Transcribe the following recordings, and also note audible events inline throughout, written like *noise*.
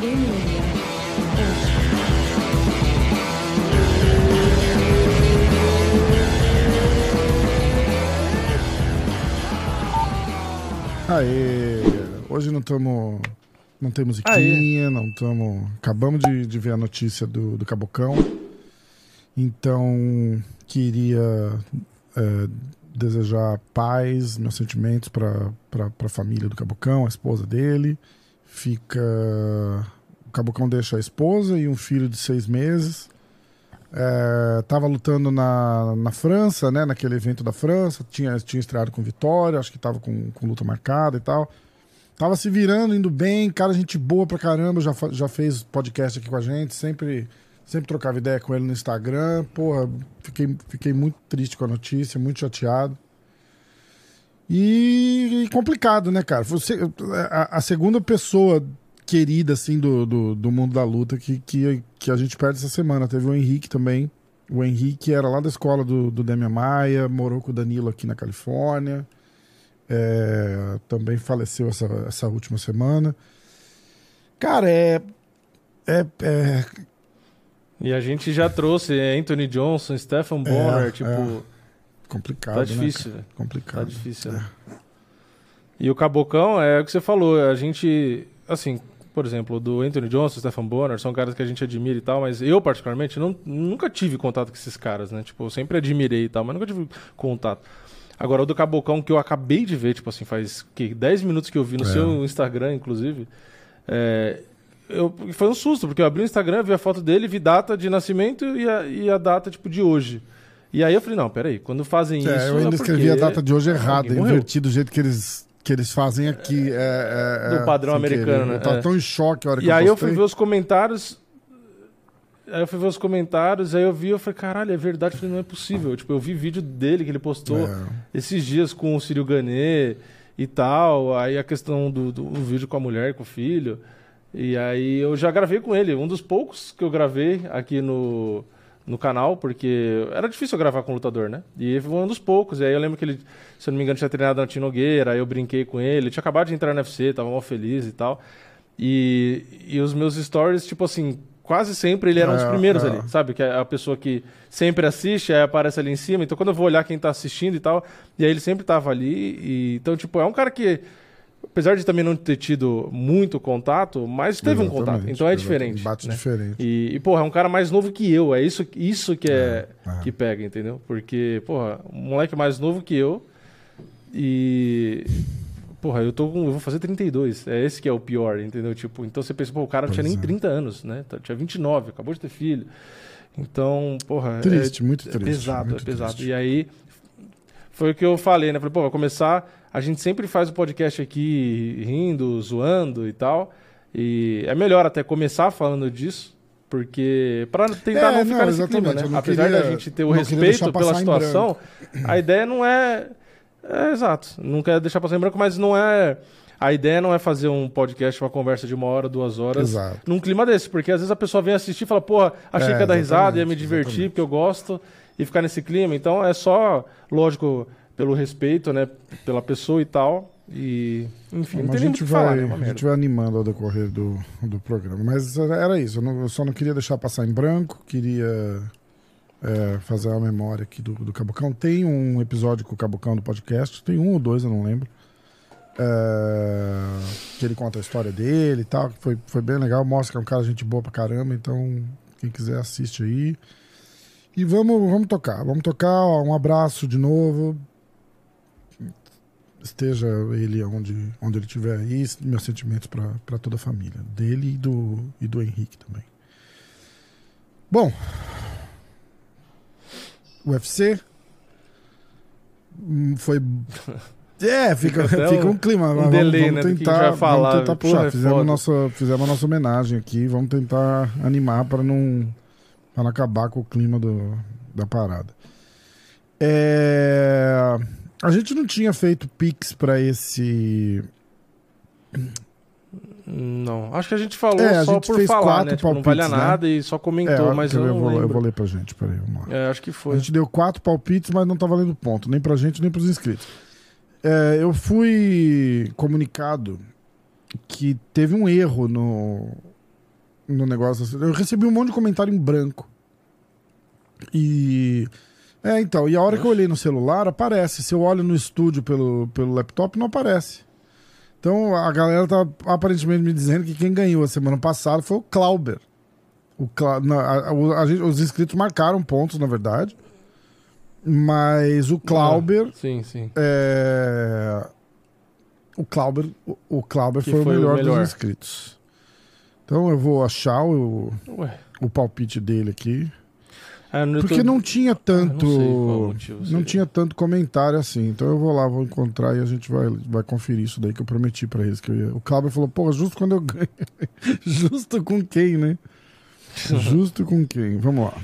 Aê! Hoje não estamos. Não tem musiquinha, Aê. não estamos. Acabamos de, de, ver a notícia do, do Cabocão. Então, queria é, desejar paz, meus sentimentos para a família do Cabocão, a esposa dele. Fica. O Cabocão deixa a esposa e um filho de seis meses. É, tava lutando na, na França, né? Naquele evento da França. Tinha, tinha estreado com vitória, acho que tava com, com luta marcada e tal. Tava se virando, indo bem, cara, gente boa pra caramba, já, já fez podcast aqui com a gente, sempre, sempre trocava ideia com ele no Instagram. Porra, fiquei, fiquei muito triste com a notícia, muito chateado. E, e complicado, né, cara? Você, a, a segunda pessoa querida, assim, do, do, do, mundo da luta que, que, que a gente perde essa semana. Teve o Henrique também. O Henrique era lá da escola do, do Demian Maia, morou com o Danilo aqui na Califórnia. É, também faleceu essa, essa última semana. Cara, é, é, é. E a gente já trouxe Anthony Johnson, Stephen Bonner, é, tipo. É. Complicado. Tá difícil, né, Complicado. Tá difícil, né? E o Cabocão é o que você falou, a gente. Assim, por exemplo, do Anthony Johnson, Stephen Bonner, são caras que a gente admira e tal, mas eu, particularmente, não, nunca tive contato com esses caras, né? Tipo, eu sempre admirei e tal, mas nunca tive contato. Agora, o do Cabocão, que eu acabei de ver, tipo assim, faz que 10 minutos que eu vi no é. seu Instagram, inclusive, é, eu, foi um susto, porque eu abri o Instagram, vi a foto dele, vi data de nascimento e a, e a data, tipo, de hoje. E aí eu falei, não, peraí, quando fazem é, isso. Eu ainda é escrevi a data de hoje errada, invertido do jeito que eles que eles fazem aqui. É, é, do padrão americano, né? Eu tava é. tão em choque a hora e que eu E aí eu fui ver os comentários. Aí eu fui ver os comentários, aí eu vi, eu falei, caralho, é verdade, eu falei, não é possível. Tipo, eu vi vídeo dele que ele postou é. esses dias com o Círio Ganê e tal. Aí a questão do, do vídeo com a mulher, com o filho. E aí eu já gravei com ele, um dos poucos que eu gravei aqui no, no canal, porque era difícil gravar com o lutador, né? E foi um dos poucos. E aí eu lembro que ele, se eu não me engano, tinha treinado na Tinogueira, aí eu brinquei com ele. Ele tinha acabado de entrar no UFC, tava mal feliz e tal. E, e os meus stories, tipo assim, quase sempre ele era um dos é, primeiros é. ali, sabe? Que é a pessoa que sempre assiste, aí aparece ali em cima. Então quando eu vou olhar quem tá assistindo e tal, e aí ele sempre tava ali. E, então, tipo, é um cara que apesar de também não ter tido muito contato, mas teve exatamente, um contato. Então é diferente. Bate né? diferente. E, e, porra, é um cara mais novo que eu. É isso, isso que é, é, que pega, entendeu? Porque, porra, um moleque mais novo que eu. E. Porra, eu tô com. Eu vou fazer 32. É esse que é o pior, entendeu? Tipo, então você pensa, pô, o cara não tinha nem 30 é. anos, né? Tinha 29, acabou de ter filho. Então, porra. É triste, é, muito triste. É pesado, é pesado. Triste. E aí. Foi o que eu falei, né? Falei, pô, vai começar a gente sempre faz o podcast aqui rindo, zoando e tal. E é melhor até começar falando disso, porque para tentar é, não ficar não, nesse clima, né? Apesar queria, da gente ter o respeito pela situação, a ideia não é... é exato, não quer deixar passar em branco, mas não é a ideia não é fazer um podcast, uma conversa de uma hora, duas horas, Exato. num clima desse, porque às vezes a pessoa vem assistir e fala, porra, achei é, que ia dar risada, ia me divertir, exatamente. porque eu gosto, e ficar nesse clima. Então é só, lógico, pelo respeito, né, pela pessoa e tal. E, enfim, não, não tem a gente vai, falar, né, A gente vai animando ao decorrer do, do programa. Mas era isso, eu, não, eu só não queria deixar passar em branco, queria é, fazer a memória aqui do, do Cabocão. Tem um episódio com o Cabocão do podcast, tem um ou dois, eu não lembro. É, que ele conta a história dele e tal, que foi, foi bem legal, mostra que é um cara gente boa pra caramba, então quem quiser assiste aí. E vamos, vamos tocar, vamos tocar, ó, um abraço de novo, esteja ele onde, onde ele estiver aí, meus sentimentos para toda a família, dele e do, e do Henrique também. Bom, UFC hum, foi. *laughs* É, fica, fica um clima. Um vamos, delay, vamos né, tentar, falar, vamos tentar puxar. É fizemos, nossa, fizemos a nossa homenagem aqui. Vamos tentar animar para não, não acabar com o clima do, da parada. É. A gente não tinha feito Pix para esse. Não, acho que a gente falou é, só por falar, né? Tipo, não vale né? nada e só comentou, é, mas eu, eu, vou, eu, vou, ler pra gente, peraí, vamos lá. É, acho que foi. A gente deu quatro palpites, mas não tá valendo ponto, nem pra gente, nem pros inscritos. É, eu fui comunicado que teve um erro no, no negócio. Eu recebi um monte de comentário em branco. E. É, então, e a hora que eu olhei no celular, aparece. Se eu olho no estúdio pelo, pelo laptop, não aparece. Então a galera tá aparentemente me dizendo que quem ganhou a semana passada foi o Clauber. O Cla... na, a, a, a, os inscritos marcaram pontos, na verdade. Mas o Clauber. Ah, sim, sim. É... O Clauber, o, o Clauber foi, foi, o melhor, o melhor, dos inscritos. Então eu vou achar o, o palpite dele aqui. Ah, Porque tô... não tinha tanto. Ah, não, não tinha tanto comentário assim. Então eu vou lá, vou encontrar e a gente vai, vai conferir isso daí que eu prometi para eles que eu ia. O Cláudio falou, pô, justo quando eu ganho. *laughs* justo com quem, né? *laughs* justo com quem? Vamos lá.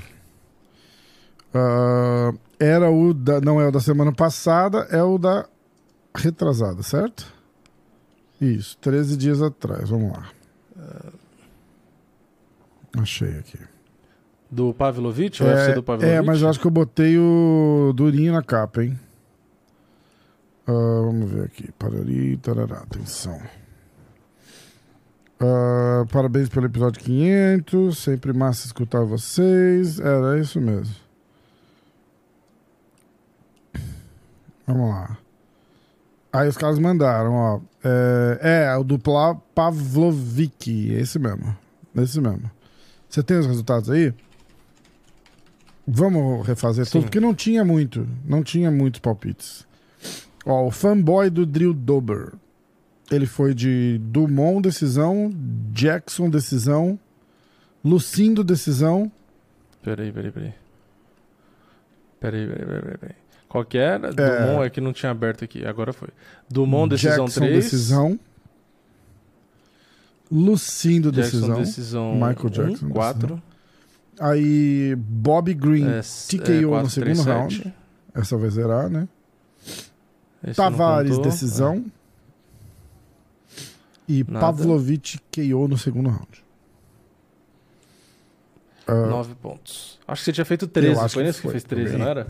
Uh, era o da. Não é o da semana passada, é o da retrasada, certo? Isso, 13 dias atrás. Vamos lá. Achei aqui. Do Pavlovich é, do Pavlovich? É, mas eu acho que eu botei o Durinho na capa, hein? Uh, vamos ver aqui. Parari, tarará, atenção. Uh, parabéns pelo episódio 500. Sempre massa escutar vocês. Era isso mesmo. Vamos lá. Aí os caras mandaram, ó. É, é o do Pavlovich. Esse mesmo. Esse mesmo. Você tem os resultados aí? Vamos refazer Sim. tudo, porque não tinha muito. Não tinha muitos palpites. Ó, o fanboy do Drill Dober. Ele foi de Dumont, decisão. Jackson, decisão. Lucindo, decisão. Peraí, peraí, peraí. Peraí, peraí, peraí, peraí. Qual que era? É... Dumont é que não tinha aberto aqui, agora foi. Dumont, decisão Jackson, 3. decisão. Lucindo, Jackson, decisão. decisão. Michael Jackson, 4. Decisão. Aí Bob Green é, TKO é, no segundo round. Essa vai zerar, né? Esse Tavares, decisão. É. E Nada. Pavlovich KO no segundo round. Uh, Nove pontos. Acho que você tinha feito 13. Foi nesse que, que fez 13, também. não era?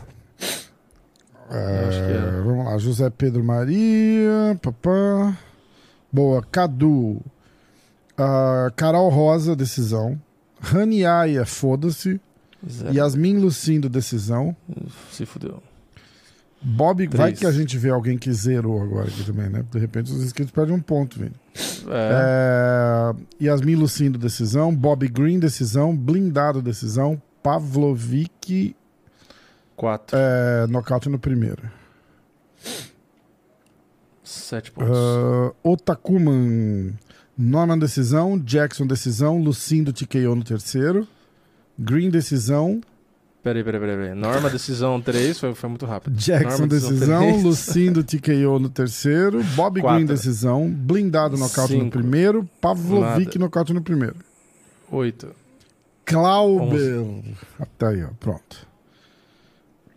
É, vamos lá, José Pedro Maria. Papá. Boa, Cadu. Uh, Carol Rosa, decisão. Raniaia, foda-se. Yasmin Lucindo, decisão. Se fudeu. Bob, Três. vai que a gente vê alguém que zerou agora aqui também, né? De repente os inscritos perdem um ponto, velho. É. é. Yasmin Lucindo, decisão. Bob Green, decisão. Blindado, decisão. Pavlovic. Quatro. É, nocaute no primeiro. Sete pontos. Uh, Otakuman. Nona decisão, Jackson decisão, Lucindo TKO no terceiro, Green decisão. Peraí, peraí, peraí. peraí. Norma decisão 3, foi, foi muito rápido. Jackson Norma, decisão, decisão Lucindo TKO no terceiro, Bob Quatro. Green decisão, blindado nocaute Cinco. no primeiro, Pavlovic nocaute no primeiro. 8. Clauber. Até aí, ó, pronto.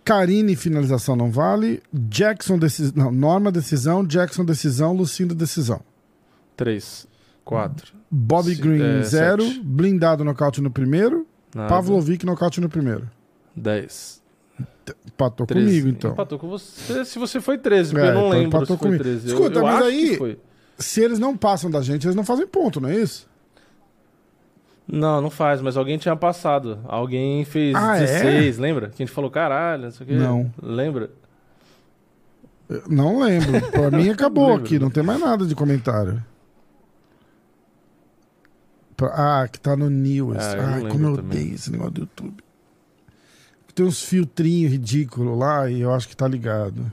Karine, finalização não vale. Jackson, decisão. Norma, decisão. Jackson, decisão. Lucindo, decisão. 3. 4. Bobby Green, 0. É, blindado nocaute no primeiro. Nada. Pavlovic nocaute no primeiro. 10. Empatou 13. comigo, então. Empatou com você. Se você foi 13, porque é, eu não então lembro se foi 13. Escuta, eu, eu mas aí, se eles não passam da gente, eles não fazem ponto, não é isso? Não, não faz, mas alguém tinha passado. Alguém fez ah, 16, é? lembra? Que a gente falou, caralho, não sei o quê. Não. Lembra? Eu não lembro. Pra mim *laughs* acabou aqui, não tem mais nada de comentário. Ah, que tá no News. Ah, Ai, como eu também. odeio esse negócio do YouTube. Tem uns filtrinhos ridículos lá e eu acho que tá ligado.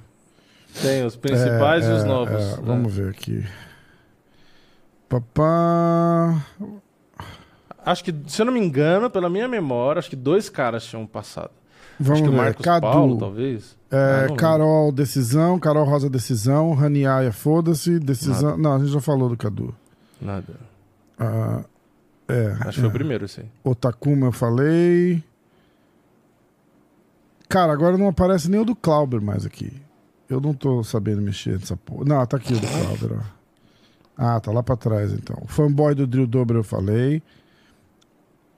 Tem os principais é, e os é, novos. É, né? Vamos ver aqui. Papá. Acho que, se eu não me engano, pela minha memória, acho que dois caras tinham passado. Vamos acho que ver. o Marcos Cadu, Paulo, talvez. É, ah, Carol, decisão. Carol Rosa, decisão. Raniaia, foda-se. Decisão. Nada. Não, a gente já falou do Cadu. Nada. Ah, é. Acho que foi o primeiro, sim. Otakuma eu falei. Cara, agora não aparece nem o do Clauber mais aqui. Eu não tô sabendo mexer nessa porra. Não, tá aqui o do Clauber, ó. Ah, tá lá pra trás então. Fanboy do Drill Dobro eu falei.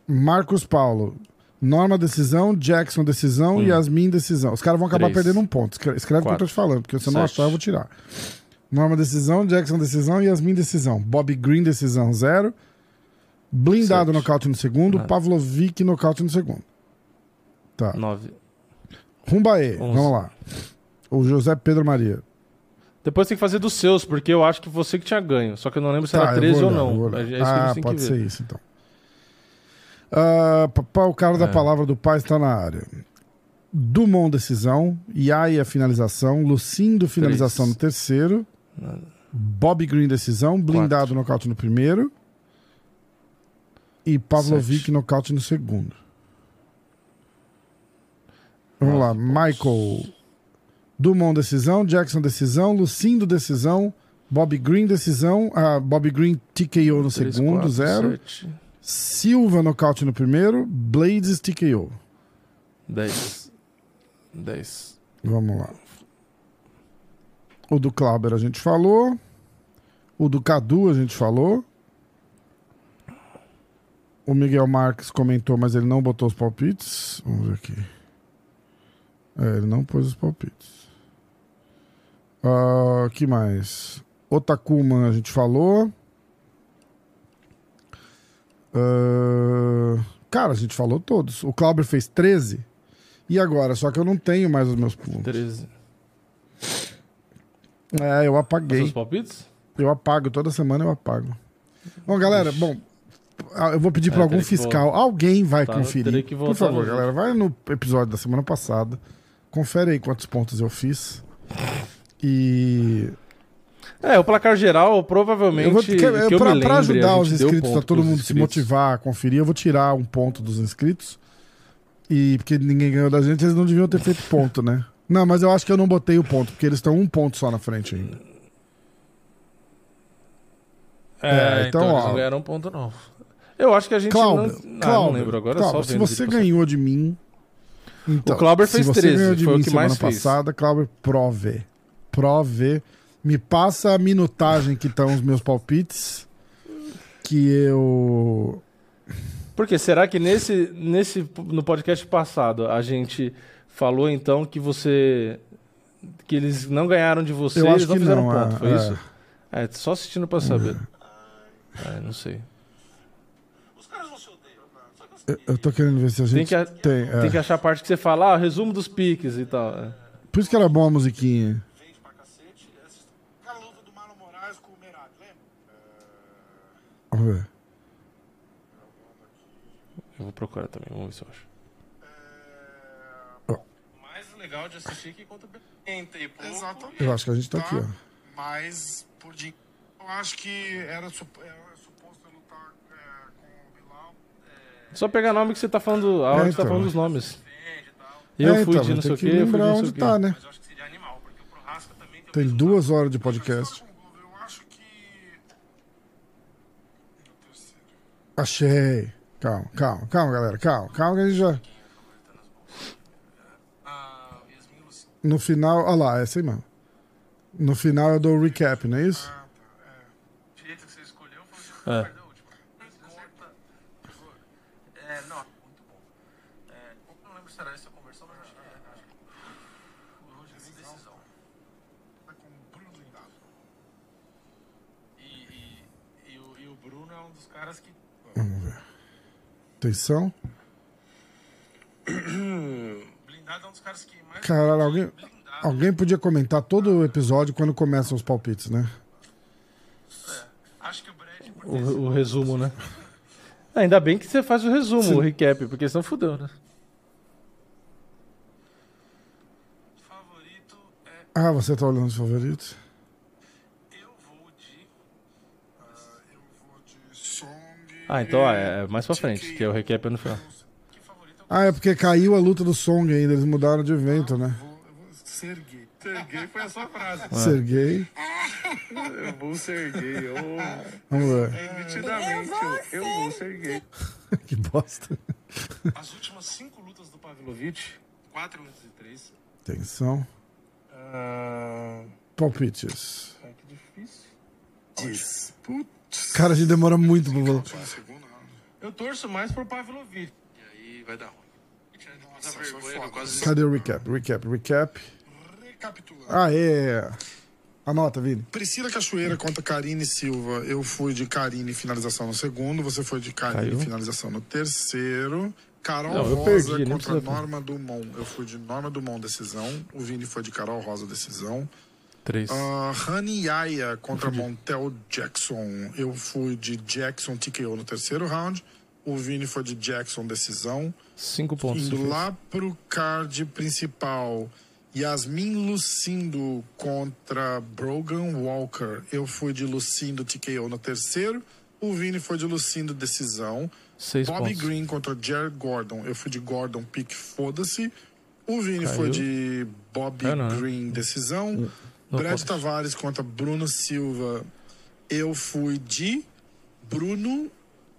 Marcos Paulo. Norma decisão, Jackson decisão, hum. Yasmin decisão. Os caras vão acabar Três. perdendo um ponto. Escreve o que eu tô te falando, porque se eu não achar, eu vou tirar. Norma decisão, Jackson decisão, Yasmin decisão. Bob Green decisão, zero. Blindado Sete. nocaute no segundo, Nove. Pavlovic nocaute no segundo. Tá. 9. Rumbaê, vamos lá. O José Pedro Maria. Depois tem que fazer dos seus, porque eu acho que você que tinha ganho. Só que eu não lembro se Tá, era eu 13 vou ou não. É a ah, pode que ser isso então. Ah, papá, o cara da É. palavra do pai está na área. Dumont, decisão. Yaya, finalização. Lucindo, finalização Três. no terceiro. Bob Green, decisão. Blindado, nocaute no primeiro. E Pavlovic, Sete. nocaute no segundo. Vamos lá. Michael. Dumont, decisão. Jackson, decisão. Lucindo, decisão. Bob Green, decisão. Ah, Bob Green, TKO no Três, segundo, quatro, zero. sete, Silva, nocaute no primeiro. Blades, TKO. 10. 10. Vamos lá. O do Clauber a gente falou. O do Cadu a gente falou. O Miguel Marques comentou, mas ele não botou os palpites. Vamos ver aqui. É, ele não pôs os palpites. Ah, que mais? Otakuma a gente falou. Ah, cara, a gente falou todos. O Clauber fez 13. E agora? Só que eu não tenho mais os meus pontos. 13. É, eu Os apaguei. seus palpites? Eu apago, toda semana eu apago. Bom, galera, bom, eu vou pedir É, para algum terei que fiscal, alguém vai Tá, conferir. Por favor, galera, vai no episódio da semana passada, confere aí quantos pontos eu fiz. E É, o placar geral, provavelmente. eu vou que, que pra, me pra lembre, ajudar os inscritos, pra todo mundo se motivar a conferir, eu vou tirar um ponto dos inscritos. E porque ninguém ganhou da gente, eles não deviam ter feito ponto, né? Não, mas eu acho que eu não botei o ponto, porque eles estão um ponto só na frente ainda. É, É, então, então, eles ó. não ganharam ponto, não. Eu acho que a gente Cláudio, não. Ah, não Cláudio, lembro agora, Cláudio, só se você ganhou de mim. Então, O Clauber se fez você 13, ganhou de foi o mim que semana mais fez. passada, Clauber, prove. Prove. Me passa a minutagem que estão os meus palpites. Que eu. Porque será que nesse, nesse no podcast passado a gente falou então que você que eles não ganharam de você, Eu eles não que fizeram não, ponto, é, foi é. isso? É, só assistindo pra saber. É, não sei. Eu, tô querendo ver se a Tem gente que, a- tem. é. tem que achar a parte que você fala, ah, resumo dos piques e tal. é. Por isso que era bom a musiquinha. Vamos ver. Eu vou procurar também, vamos ver se eu acho. mais legal de assistir que contra o Benta e pouco. Exatamente. Eu acho que a gente tá aqui, ó. Mas, por eu acho que era, sup- era suposto eu lutar é, com o Bilal. Só pegar nome que você tá falando, a hora que você tá então. falando dos nomes. Eu É, fui então, de não tem sei o que que, eu fui de onde tá, né? Tem duas horas de podcast. No terceiro. Achei. Calma, calma, calma, galera. Calma, calma que a gente já. Ah, No final. Olha lá, é essa aí mesmo. No final eu dou o recap, não é isso? Ah, tá. É. O jeito que você escolheu foi o jeito que É. você perdeu a última. Conta. É, não, muito bom. É, eu não lembro se era essa a conversão, mas acho que é. Acho que... O Roger fez decisão. Tá com o Bruno Blindado. E, e, e, o, e o Bruno é um dos caras que. Vamos ver. Atenção. *clears throat* Blindado é um dos caras que mais. Caralho, alguém, alguém podia comentar todo o episódio quando começam os palpites, né? Acho que o Brad. O, o resumo, né? Ainda bem que você faz o resumo, Sim. o recap, porque senão fudeu, né? favorito é. Ah, você tá olhando os favoritos? Ah, então ah, é mais pra frente, que é o recap é no final. Ah, é porque caiu a luta do Song ainda, eles mudaram de evento, né? Ser gay. Ser gay foi a sua frase. Ser gay. Eu vou ser gay. Eu, Vamos ver. nitidamente, eu, eu vou ser gay. *laughs* que bosta. As últimas cinco lutas do Pavlovich, 4 minutos e 3. Atenção. Ah, Palpites. ai, que difícil. Diz. Cara, a gente demora muito pra falar. Eu torço mais pro Pavlovich. E aí vai dar ruim. Nossa, vergonha, quase- Cadê o recap? Recap, recap. Recapitulando. Ah, é. Anota, Vini. Priscila Cachoeira contra Karine Silva. Eu fui de Karine finalização no segundo, você foi de Karine Caiu. finalização no terceiro. Carol Não, Rosa perdi, contra Norma Dumont. Eu fui de Norma Dumont decisão. O Vini foi de Carol Rosa decisão. Três. Uh, Honey Yaya contra Montel Jackson. Eu fui de Jackson TKO no terceiro round. O Vini foi de Jackson decisão. Cinco pontos. Indo lá pro card principal, Yasmin Lucindo contra Brogan Walker. Eu fui de Lucindo TKO no terceiro. O Vini foi de Lucindo decisão. Seis Bobby pontos. Green contra Jared Gordon. Eu fui de Gordon pick foda-se. O Vini Caiu. foi de Bobby Caiu não, né? Green decisão. Brad. Tavares contra Bruno Silva. Eu fui de Bruno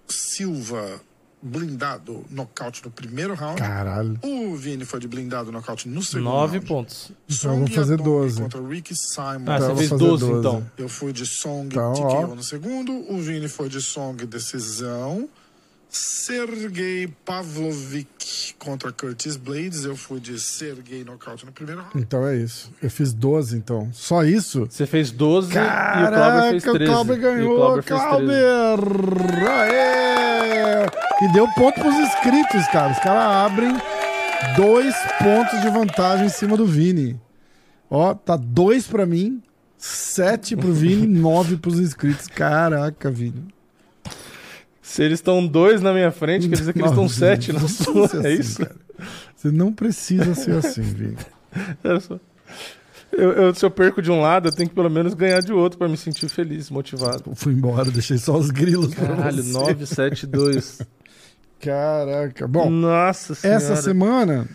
Silva blindado nocaute no primeiro round. Caralho. O Vini foi de blindado nocaute no segundo Nove round. pontos. Então eu vou Song fazer Yadong 12. contra Ricky Simon. Ah, Então você fez fazer 12, 12. então. Eu fui de Song Então, TKO no segundo. O Vini foi de Song decisão. Sergei Pavlovic contra Curtis Blades. Eu fui de Sergei nocaute no primeiro round. Então é isso. Eu fiz 12, então. Só isso? Você fez 12 e o Clauber Caraca, fez o 13. Clauber E o ganhou, Clauber fez 13. Clauber! Aê! E deu ponto pros inscritos, cara. Os caras abrem dois pontos de vantagem em cima do Vini. Ó, tá dois pra mim, sete pro Vini, *laughs* nove pros inscritos. Caraca, Vini. Se eles estão dois na minha frente, quer dizer que eles estão sete na não sua. É assim, isso? cara. Você não precisa ser assim, Vini. *laughs* Só- Eu, eu- se eu perco de um lado, eu tenho que pelo menos ganhar de outro pra me sentir feliz, motivado. Eu fui embora, deixei só os grilos Caralho, você. 9, 7, 2. Caraca. Bom, Nossa senhora. essa semana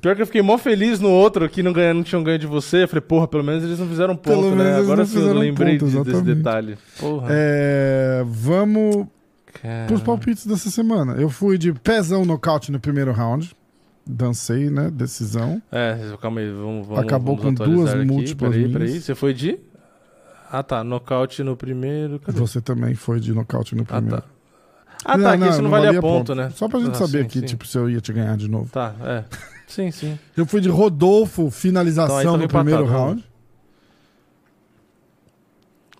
Pior que eu fiquei mó feliz no outro que não, ganha, não tinham ganho de você. Eu falei, porra, pelo menos eles não fizeram ponto, Pelo né? menos eles Agora não sim eu lembrei ponto, de- desse detalhe. Porra. É, vamos Cara. pros palpites dessa semana. Eu fui de pezão nocaute no primeiro round. Dancei, né? Decisão. É, calma aí, vamos, vamos Acabou vamos com duas aqui. múltiplas Peraí, peraí. Você foi de? Ah, tá. Nocaute no primeiro. Cadê? Você também foi de nocaute no Ah, primeiro. tá. Ah, tá. Aqui isso não, valia, ponto, né? Só pra gente Ah, saber sim, aqui, sim. tipo, se eu ia te ganhar de novo. Tá, é. Sim, sim. Eu fui de Rodolfo, finalização Então aí no primeiro empatado, round.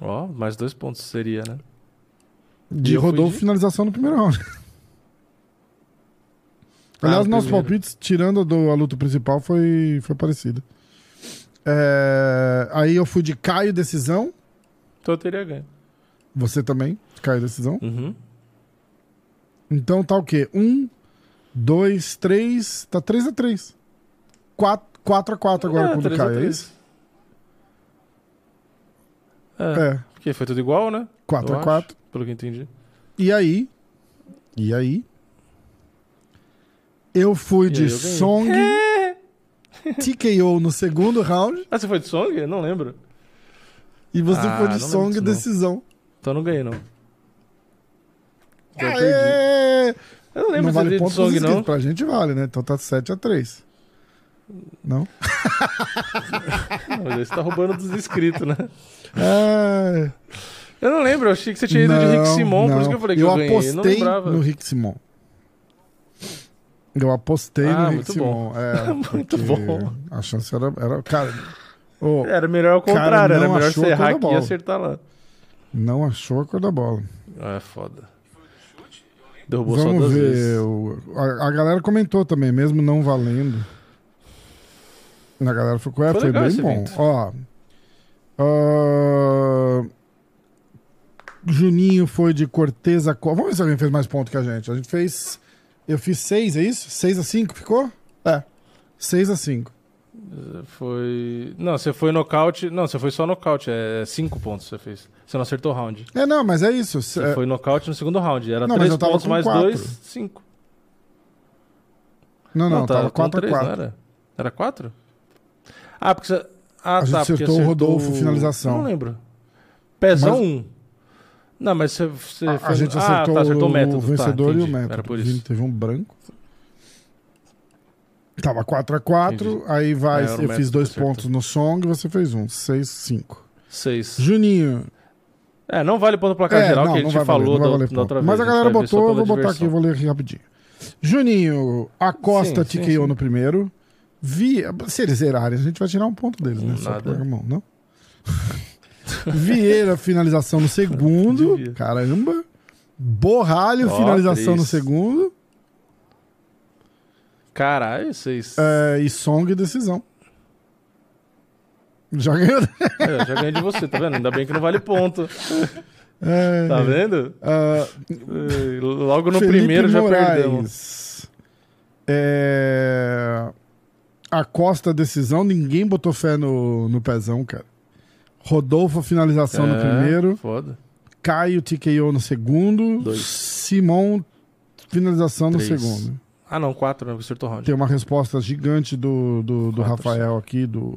Ó, mais dois pontos seria, né? De Rodolfo, de- finalização no primeiro round. Ah, Aliás, no nossos primeiro. palpites, tirando do, a luta principal, foi, foi parecida. É, aí eu fui de Caio Decisão. Então eu teria ganho. Você também, Caio Decisão. Uhum. Então tá o quê? Um, dois, três. Tá 3 a 3 4, 4 a 4 agora É, com o do três a Caio, é isso? É, É, porque foi tudo igual, né? 4 Eu a acho, 4 Pelo que eu entendi. E aí? E aí? Eu fui E de eu. Song *laughs* TKO no segundo round Ah, você foi de Song? Eu não lembro. e você Ah, foi de Song disso, não. decisão. Então eu não ganhei, não. Eu perdi. Aê! Eu não lembro Não se vale de Song, não. Pra gente vale, né? Então tá 7 a 3 Não? *laughs* Não, você tá roubando dos inscritos, né? É... Eu não lembro, eu achei que você tinha ido de Rick Simon, por isso que eu falei que eu, ganhei. Eu não apostei lembrava. no Rick Simon. Eu apostei Ah, no Rick Simon. É, *laughs* Muito bom. A chance era. era cara, ô, Era melhor ao contrário, era não melhor você errar aqui e acertar lá. não achou a cor da bola. Ah, é foda. Derrubou Vamos só duas ver. vezes. o- a, a galera comentou também, mesmo não valendo. A galera ficou, é, Foi foi, bem bom. evento. Ó. ah, Juninho foi de Corteza. Co- Vamos ver se alguém fez mais ponto que a gente. A gente fez. Eu fiz 6, é isso? 6 a 5 ficou? É. 6 a 5. Foi. Não, você foi nocaute. Não, você foi só nocaute. É cinco pontos você fez. Você não acertou o round. É, não, mas é isso. Você É, foi nocaute no segundo round. Era Não, mas três eu tava pontos com mais quatro. dois, cinco. Não, não, tá, tava com 4 a três, 4 não era? Era quatro? Ah, porque você. Ah, A gente tá. porque acertou o Rodolfo, finalização. Não lembro. Pezão Mas- um. Não, mas você. você A, foi- a gente ah, acertou, tá, acertou o método. o vencedor tá, e o método. Era por isso. teve um branco. Tava 4 a 4 Entendi. aí vai, É, eu fiz dois acertou. pontos no song, você fez um, 6, 5. Seis. Juninho. É, não vale ponto placar É, geral não, que a gente valer, falou não vai da, valer da outra vez. Mas a galera botou, eu vou botar aqui, diversão. eu vou ler rapidinho. Juninho, a Costa Sim, sim, TKO sim. no primeiro. Vi, se eles zerarem, a gente vai tirar um ponto deles, né? Só Nada. por mão, não? *laughs* Vieira, finalização no segundo. Devia. Caramba. Borralho, Ó, finalização no três. segundo. Caralho, vocês. É, e Song, decisão. Já ganhou. *laughs* É, já ganhei de você, tá vendo? Ainda bem que não vale ponto. É, Tá vendo? É, Logo no Felipe primeiro já Moraes. perdemos. É... A Costa decisão, ninguém botou fé no, no pezão, cara. Rodolfo finalização no É, primeiro, Foda. Caio TKO no segundo, Dois. Simon finalização no Três. segundo. Ah, não, quatro, né? Acertou o round. Tem uma resposta gigante do, do, do Rafael aqui, do...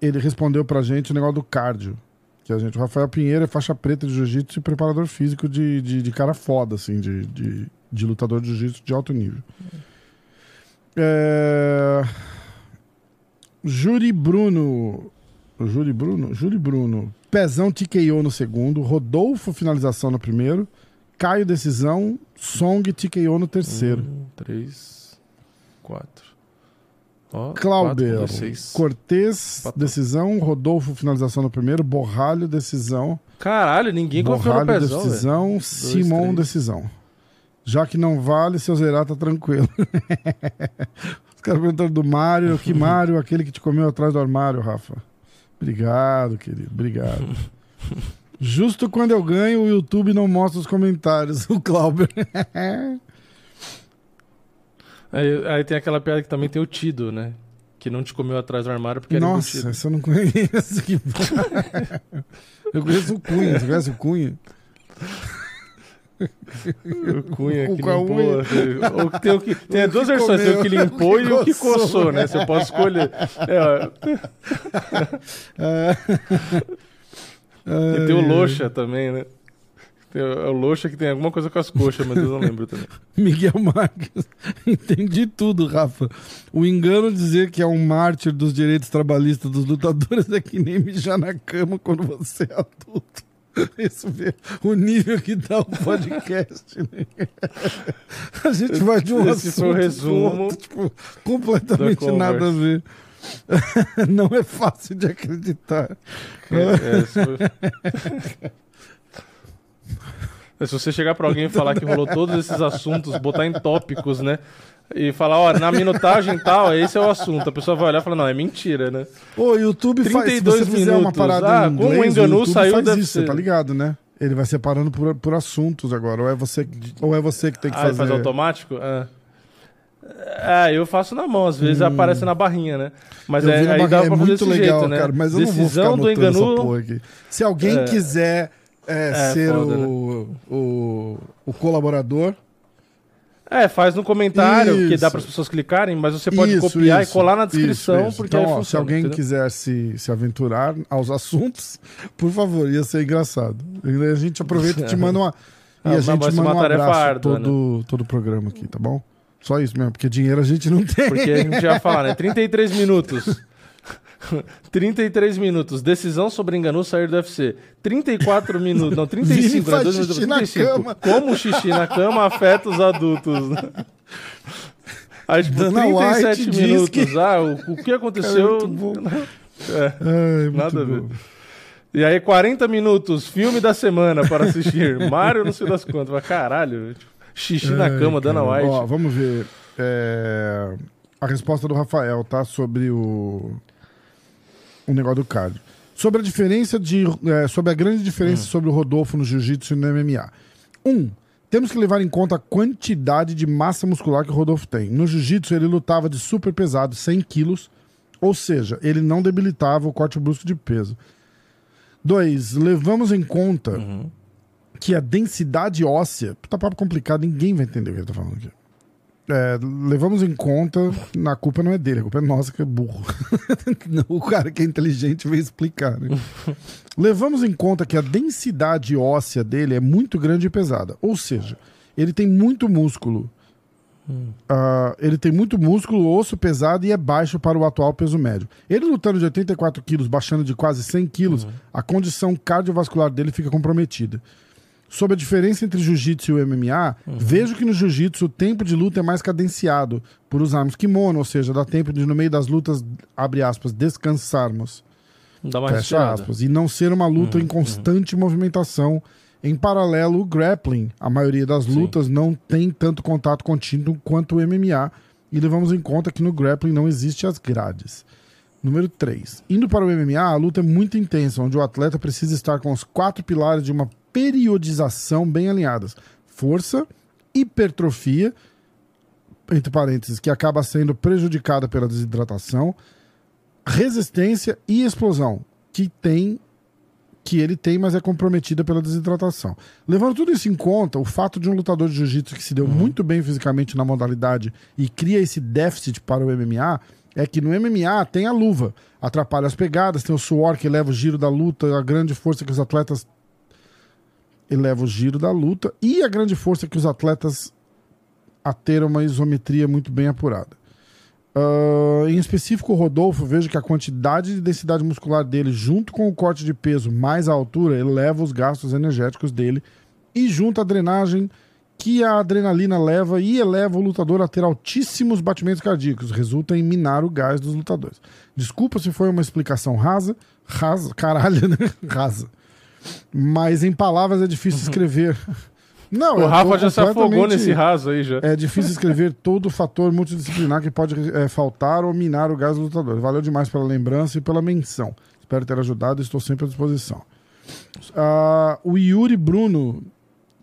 Ele respondeu pra gente o negócio do cardio. Que a gente, o Rafael Pinheiro é faixa preta de jiu-jitsu e preparador físico de, de, de cara foda, assim, de, de, de lutador de jiu-jitsu de alto nível. É... Júri Bruno. Júri Bruno? Júri Bruno. Pezão TKO no segundo. Rodolfo finalização no primeiro. Caio decisão. Song TKO no terceiro. Um, três, quatro. Clauber, seis. Cortez, decisão. Rodolfo, finalização no primeiro. Borralho, decisão. Caralho, ninguém confiou no pezão, decisão. Simon, três. decisão. Já que não vale, seu zerar tá tranquilo. *laughs* Os caras perguntando do Mário. Que *laughs* Mário? Aquele que te comeu atrás do armário, Rafa. Obrigado, querido. Obrigado. *laughs* Justo quando eu ganho, o YouTube não mostra os comentários. O Clauber. Aí, aí tem aquela piada que também tem o Tido, né? Que não te comeu atrás do armário porque era Nossa, essa eu não conheço. Eu conheço o Cunha. Você conhece o Cunha? O Cunha que limpou. unha. Ou tem o que, tem O duas versões, tem o que limpou o que e o que coçou. né? Você pode escolher. É, É. e tem o Loxa também, né? Tem é o Loxa que tem alguma coisa com as coxas, mas eu não lembro também. *laughs* Miguel Marques. *laughs* Entendi tudo, Rafa. O engano de dizer que é um mártir dos direitos trabalhistas dos lutadores é que nem mijar na cama quando você é adulto. *laughs* Isso vê o nível que dá o podcast. Né? A gente vai de um Esse assunto pro resumo outro, tipo, completamente da nada a ver. *laughs* Não é fácil de acreditar. É, é, Se você chegar pra alguém e falar que rolou todos esses assuntos, botar em tópicos, né? E falar, ó, na minutagem tal, esse é o assunto. A pessoa vai olhar e falar, não, é mentira, né? O YouTube faz, se 32 você fizer uma minutos. parada Ah, em como o inglês, Enganu saiu, faz deve isso, ser. tá ligado, né? Ele vai separando por, por assuntos agora. Ou é você, que- ou é você que tem que Ah, fazer. faz automático? Ah. Ah, eu faço na mão, às vezes aparece na barrinha, né? Mas Hum. Eu é, aí dá é pra fazer muito desse legal, jeito, né? cara, mas eu não vou ficar Decisão do Enganu. Se alguém É. quiser é, É, ser foda, o, o, o colaborador, É, faz no comentário, que Isso. dá para as pessoas clicarem, mas você pode Isso, copiar isso, e colar na descrição, porque então, aí ó, se alguém entendeu? quiser se, se aventurar aos assuntos, por favor, ia ser engraçado. E a gente aproveita e te manda uma. *laughs* E Ah, a gente manda uma um tarefa abraço árdua, todo, todo o programa aqui, tá bom? Só isso mesmo, porque dinheiro a gente não tem. Porque a gente vai falar, né? *laughs* 33 minutos. *laughs* 33 minutos. Decisão sobre Enganu sair do UFC. 34 minutos. Não, 35. Vini faz né? Dois minutos, xixi na 35. cama. Como o xixi na cama afeta os adultos. né? Aí, tipo, Dana 37 White diz minutos. que- Ah, o, o que aconteceu. *laughs* É. Ai, muito Nada a ver. bom. E aí, 40 minutos, filme da semana para assistir. *laughs* Mario, não sei das quantas. Mas, caralho, tipo, xixi na Ai, cama, Dana cara. White. Ó, vamos ver. É, A resposta do Rafael, tá? Sobre o. O negócio do cardio. Sobre a diferença de. é, sobre a grande diferença Hum. sobre o Rodolfo no jiu-jitsu e no MMA. Um, temos que levar em conta a quantidade de massa muscular que o Rodolfo tem. No jiu-jitsu, ele lutava de super pesado, 100 quilos, ou seja, ele não debilitava o corte brusco de peso. Dois, levamos em conta Uhum. que a densidade óssea. Puta papo complicado, ninguém vai entender o que ele tá falando aqui. É, levamos em conta, na culpa não é dele, a culpa é nossa que é burro. *laughs* O cara que é inteligente veio explicar. Né? *laughs* levamos em conta que a densidade óssea dele é muito grande e pesada. Ou seja, ele tem muito músculo. Ah, ele tem muito músculo, osso pesado e é baixo para o atual peso médio. Ele lutando de 84 quilos, baixando de quase 100 quilos, a condição cardiovascular dele fica comprometida. Sobre a diferença entre jiu-jitsu e o MMA, vejo que no jiu-jitsu o tempo de luta é mais cadenciado por usarmos kimono, ou seja, dá tempo de no meio das lutas, abre aspas, descansarmos. Dá uma Fecha respirada. aspas. E não ser uma luta Uhum, em constante movimentação. Em paralelo, o grappling, a maioria das Sim. lutas não tem tanto contato contínuo quanto o MMA. E levamos em conta que no grappling não existe as grades. Número 3. Indo para o MMA, a luta é muito intensa, onde o atleta precisa estar com os quatro pilares de uma periodização bem alinhadas: força, hipertrofia, entre parênteses, que acaba sendo prejudicada pela desidratação, resistência e explosão, que tem que ele tem, mas é comprometida pela desidratação. Levando tudo isso em conta, o fato de um lutador de jiu-jitsu que se deu muito bem fisicamente na modalidade e cria esse déficit para o MMA é que no MMA tem a luva, atrapalha as pegadas, tem o suor que eleva o giro da luta, a grande força que os atletas eleva o giro da luta e a grande força que os atletas a ter uma isometria muito bem apurada. Ah, em específico, o Rodolfo, vejo que a quantidade de densidade muscular dele, junto com o corte de peso mais a altura, eleva os gastos energéticos dele e junto à drenagem que a adrenalina leva e eleva o lutador a ter altíssimos batimentos cardíacos, resulta em minar o gás dos lutadores. Desculpa se foi uma explicação rasa, rasa, caralho, né? *laughs* Rasa. Mas em palavras é difícil escrever. Não, O Rafa já se afogou nesse raso aí já. é difícil escrever todo o fator multidisciplinar que pode é, faltar ou minar o gás do lutador. Valeu demais pela lembrança e pela menção. Espero ter ajudado e estou sempre à disposição. Ah, o Yuri Bruno,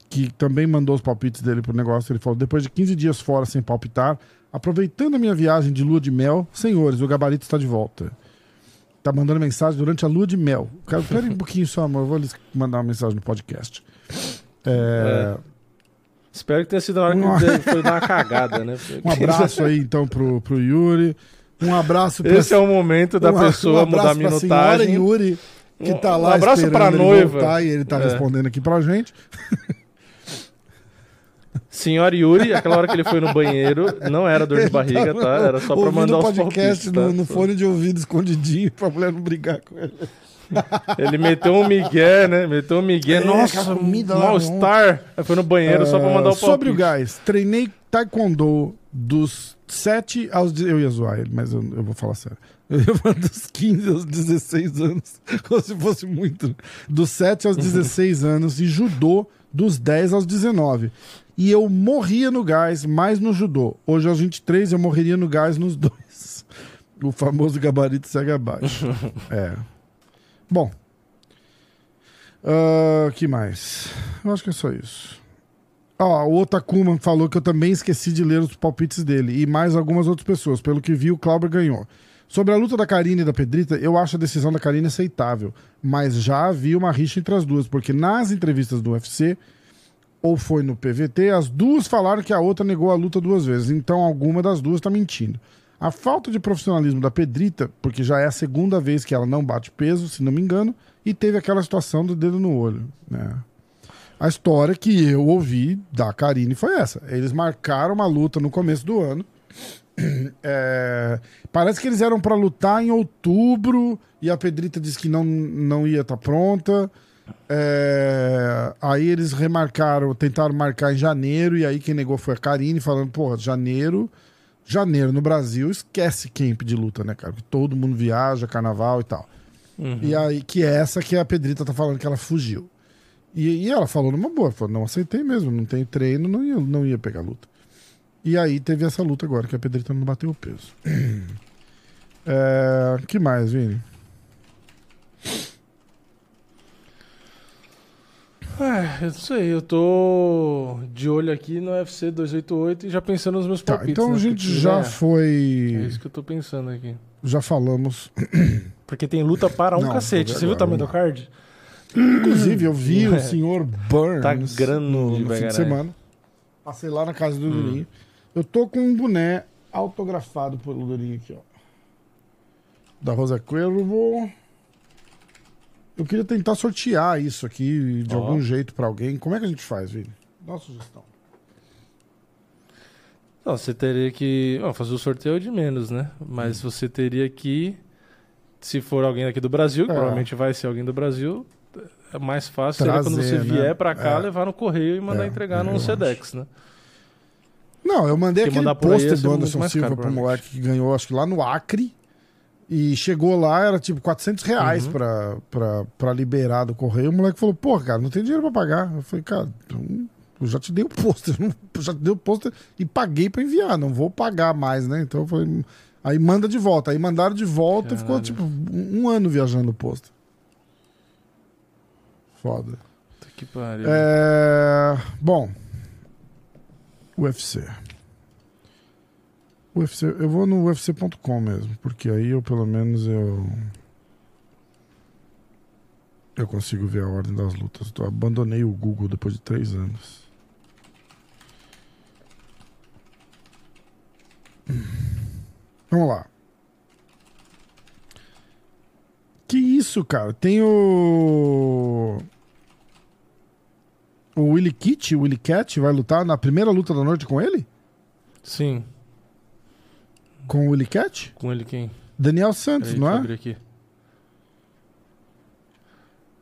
que também mandou os palpites dele pro negócio, ele falou: depois de 15 dias fora sem palpitar, aproveitando a minha viagem de lua de mel, senhores, o gabarito está de volta. Tá mandando mensagem durante a lua de mel. Cara, espera um pouquinho só, amor. Eu vou lhes mandar uma mensagem no podcast. É, Espero que tenha sido a hora que Um- foi dar uma cagada, né? *laughs* Um abraço aí, então, pro, pro Yuri. Um abraço pra Esse é o momento da um- pessoa um mudar a abraço senhora minutagem. Yuri, que tá Um lá abraço esperando pra noiva. voltar e ele tá É. respondendo aqui pra gente. Senhor Yuri, aquela hora que ele foi no banheiro, não era dor de barriga, tá? Era só pra mandar o os podcast palpites, no, tá? no fone de ouvido escondidinho pra mulher não brigar com ele. Ele meteu um migué, né? Meteu um migué. É, Nossa, comida lá. Aí foi no banheiro só pra mandar o palpite. Sobre o gás, treinei taekwondo dos 7 aos... Eu ia zoar ele, mas eu, eu vou falar sério. Eu ia falar dos 15 aos 16 anos, *laughs* como se fosse muito. Dos 7 aos 16 anos e judô dos 10 aos 19. E eu morria no gás, mais no judô. Hoje aos 23 eu morreria no gás nos dois. *laughs* O famoso gabarito segue abaixo. *laughs* é. Bom. O que mais? Eu acho que é só isso. Ó, o Otakuma falou que eu também esqueci de ler os palpites dele e mais algumas outras pessoas. Pelo que vi, o Clauber ganhou. Sobre a luta da Karine e da Pedrita, eu acho a decisão da Karine aceitável, mas já havia uma rixa entre as duas, porque nas entrevistas do UFC, ou foi no PVT, as duas falaram que a outra negou a luta duas vezes, então alguma das duas está mentindo. A falta de profissionalismo da Pedrita, porque já é a segunda vez que ela não bate peso, se não me engano, e teve aquela situação do dedo no olho, né? A história que eu ouvi da Karine foi essa. Eles marcaram uma luta no começo do ano. *clears throat* É, parece que eles eram para lutar em outubro e a Pedrita disse que não, não ia estar pronta. É, aí eles remarcaram, tentaram marcar em janeiro e aí quem negou foi a Karine, falando, porra, janeiro, janeiro no Brasil, esquece camp de luta, né, cara? Todo mundo viaja, carnaval e tal. E aí, que é essa que a Pedrita tá falando que ela fugiu. E, e ela falou numa boa, falou, não aceitei mesmo, não tem treino, não ia, não ia pegar luta. E aí teve essa luta agora, que a Pedrita não bateu o peso. *clears throat* é, que mais, Vini? É, eu não sei, eu tô de olho aqui no UFC 288 e já pensando nos meus Tá, palpites. então a né, gente porque, já né, É foi. isso que eu tô pensando aqui. Já falamos. *clears throat* Porque tem luta para um Não, cacete. Você viu o tamanho do card? Inclusive, eu vi *clears throat* o É. senhor Burns Tá grande no, no fim de semana. Passei lá na casa do Hum. Durinho. Eu tô com um boné autografado pelo Durinho aqui, ó. Da Rosa Cuervo. Eu queria tentar sortear isso aqui de Ó. algum jeito pra alguém. Como é que a gente faz, Vini? Dá uma sugestão. Não, você teria que. Bom, fazer o sorteio é de menos, né? Mas Hum. você teria que. Se for alguém aqui do Brasil, que É. provavelmente vai ser alguém do Brasil, é mais fácil seria quando Trazer, você né? vier pra cá, É. levar no correio e mandar É, entregar eu num acho. Sedex, né? Não, eu mandei Porque aquele pôster do Anderson Silva caro, pro moleque que ganhou, acho que lá no Acre. E chegou lá, era tipo 400 reais Uhum. pra, pra, pra liberar do correio. O moleque falou, pô, cara, não tem dinheiro pra pagar. Eu falei, cara, então, eu já te dei o pôster, *laughs* já te dei o pôster e paguei pra enviar, não vou pagar mais, né? Então eu falei, aí manda de volta. Aí mandaram de volta e ficou Caralho. tipo um, ano viajando o pôster. Foda. Que pariu. É, bom, UFC. UFC, eu vou no UFC.com mesmo, porque aí eu pelo menos eu eu consigo ver a ordem das lutas. Eu abandonei o Google depois de três anos. Vamos lá. Que isso, cara? Tem o o Willy Kit, o Willy Cat vai lutar na primeira luta da noite com ele? Sim. Com o Willy Cat? Com ele quem? Daniel Santos, Peraí, não é? abrir aqui.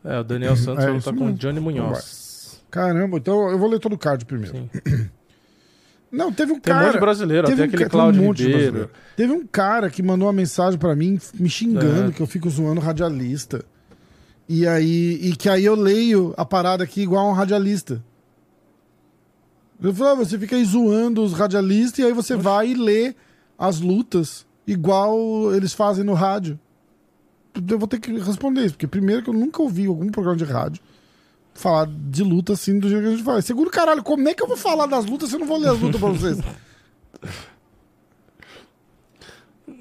É, o Daniel Santos É, vai isso lutar com o. Johnny Munhoz. Caramba, então eu vou ler todo o card primeiro. Sim. *clears throat* Não, teve um Tem um cara. monte de brasileiro, teve até um aquele um Cláudio de Ribeiro. Teve um cara que mandou uma mensagem pra mim me xingando É. que eu fico zoando radialista. E aí e que aí eu leio a parada aqui igual um radialista. Eu falei, ah, você fica aí zoando os radialistas e aí você vai e lê as lutas igual eles fazem no rádio. Eu vou ter que responder isso, porque primeiro que eu nunca ouvi algum programa de rádio falar de luta assim do jeito que a gente fala. Segundo, caralho, como é que eu vou falar das lutas se eu não vou ler as lutas pra vocês? *laughs*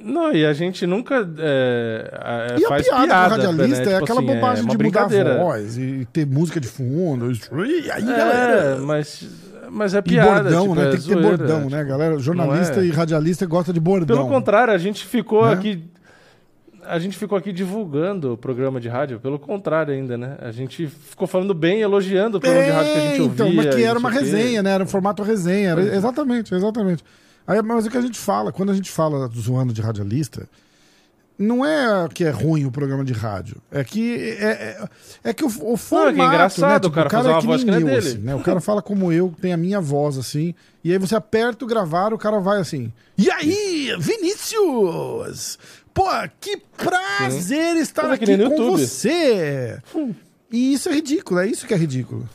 Não, e a gente nunca é, E a faz piada, piada, do radialista né? é Tipo aquela assim, bobagem é de mudar a voz e ter música de fundo. E aí, É, galera. mas, mas é E piada. bordão, tipo, né? é Tem que ter zoeira, bordão, tipo, né, galera? Jornalista é. e radialista gosta de bordão. Pelo contrário, a gente ficou Né? aqui. A gente ficou aqui divulgando o programa de rádio, pelo contrário ainda, né? A gente ficou falando bem, elogiando o programa de rádio que a gente É, ouvia. então, mas que e era uma resenha, né? Era um formato resenha. Era- é. exatamente, exatamente. Aí, mas o que a gente fala, quando a gente fala zoando de radialista, não é que é ruim o programa de rádio. É que é, é, é que o, o formato, engraçado né? o cara o fazer é que voz que é eu, dele. assim, né? O cara fala como eu, tem a minha voz assim, e aí você aperta o gravar, o cara vai assim. E aí, Vinícius? Pô, que prazer estar Mas é que aqui com YouTube. você. E isso é ridículo, é isso que é ridículo.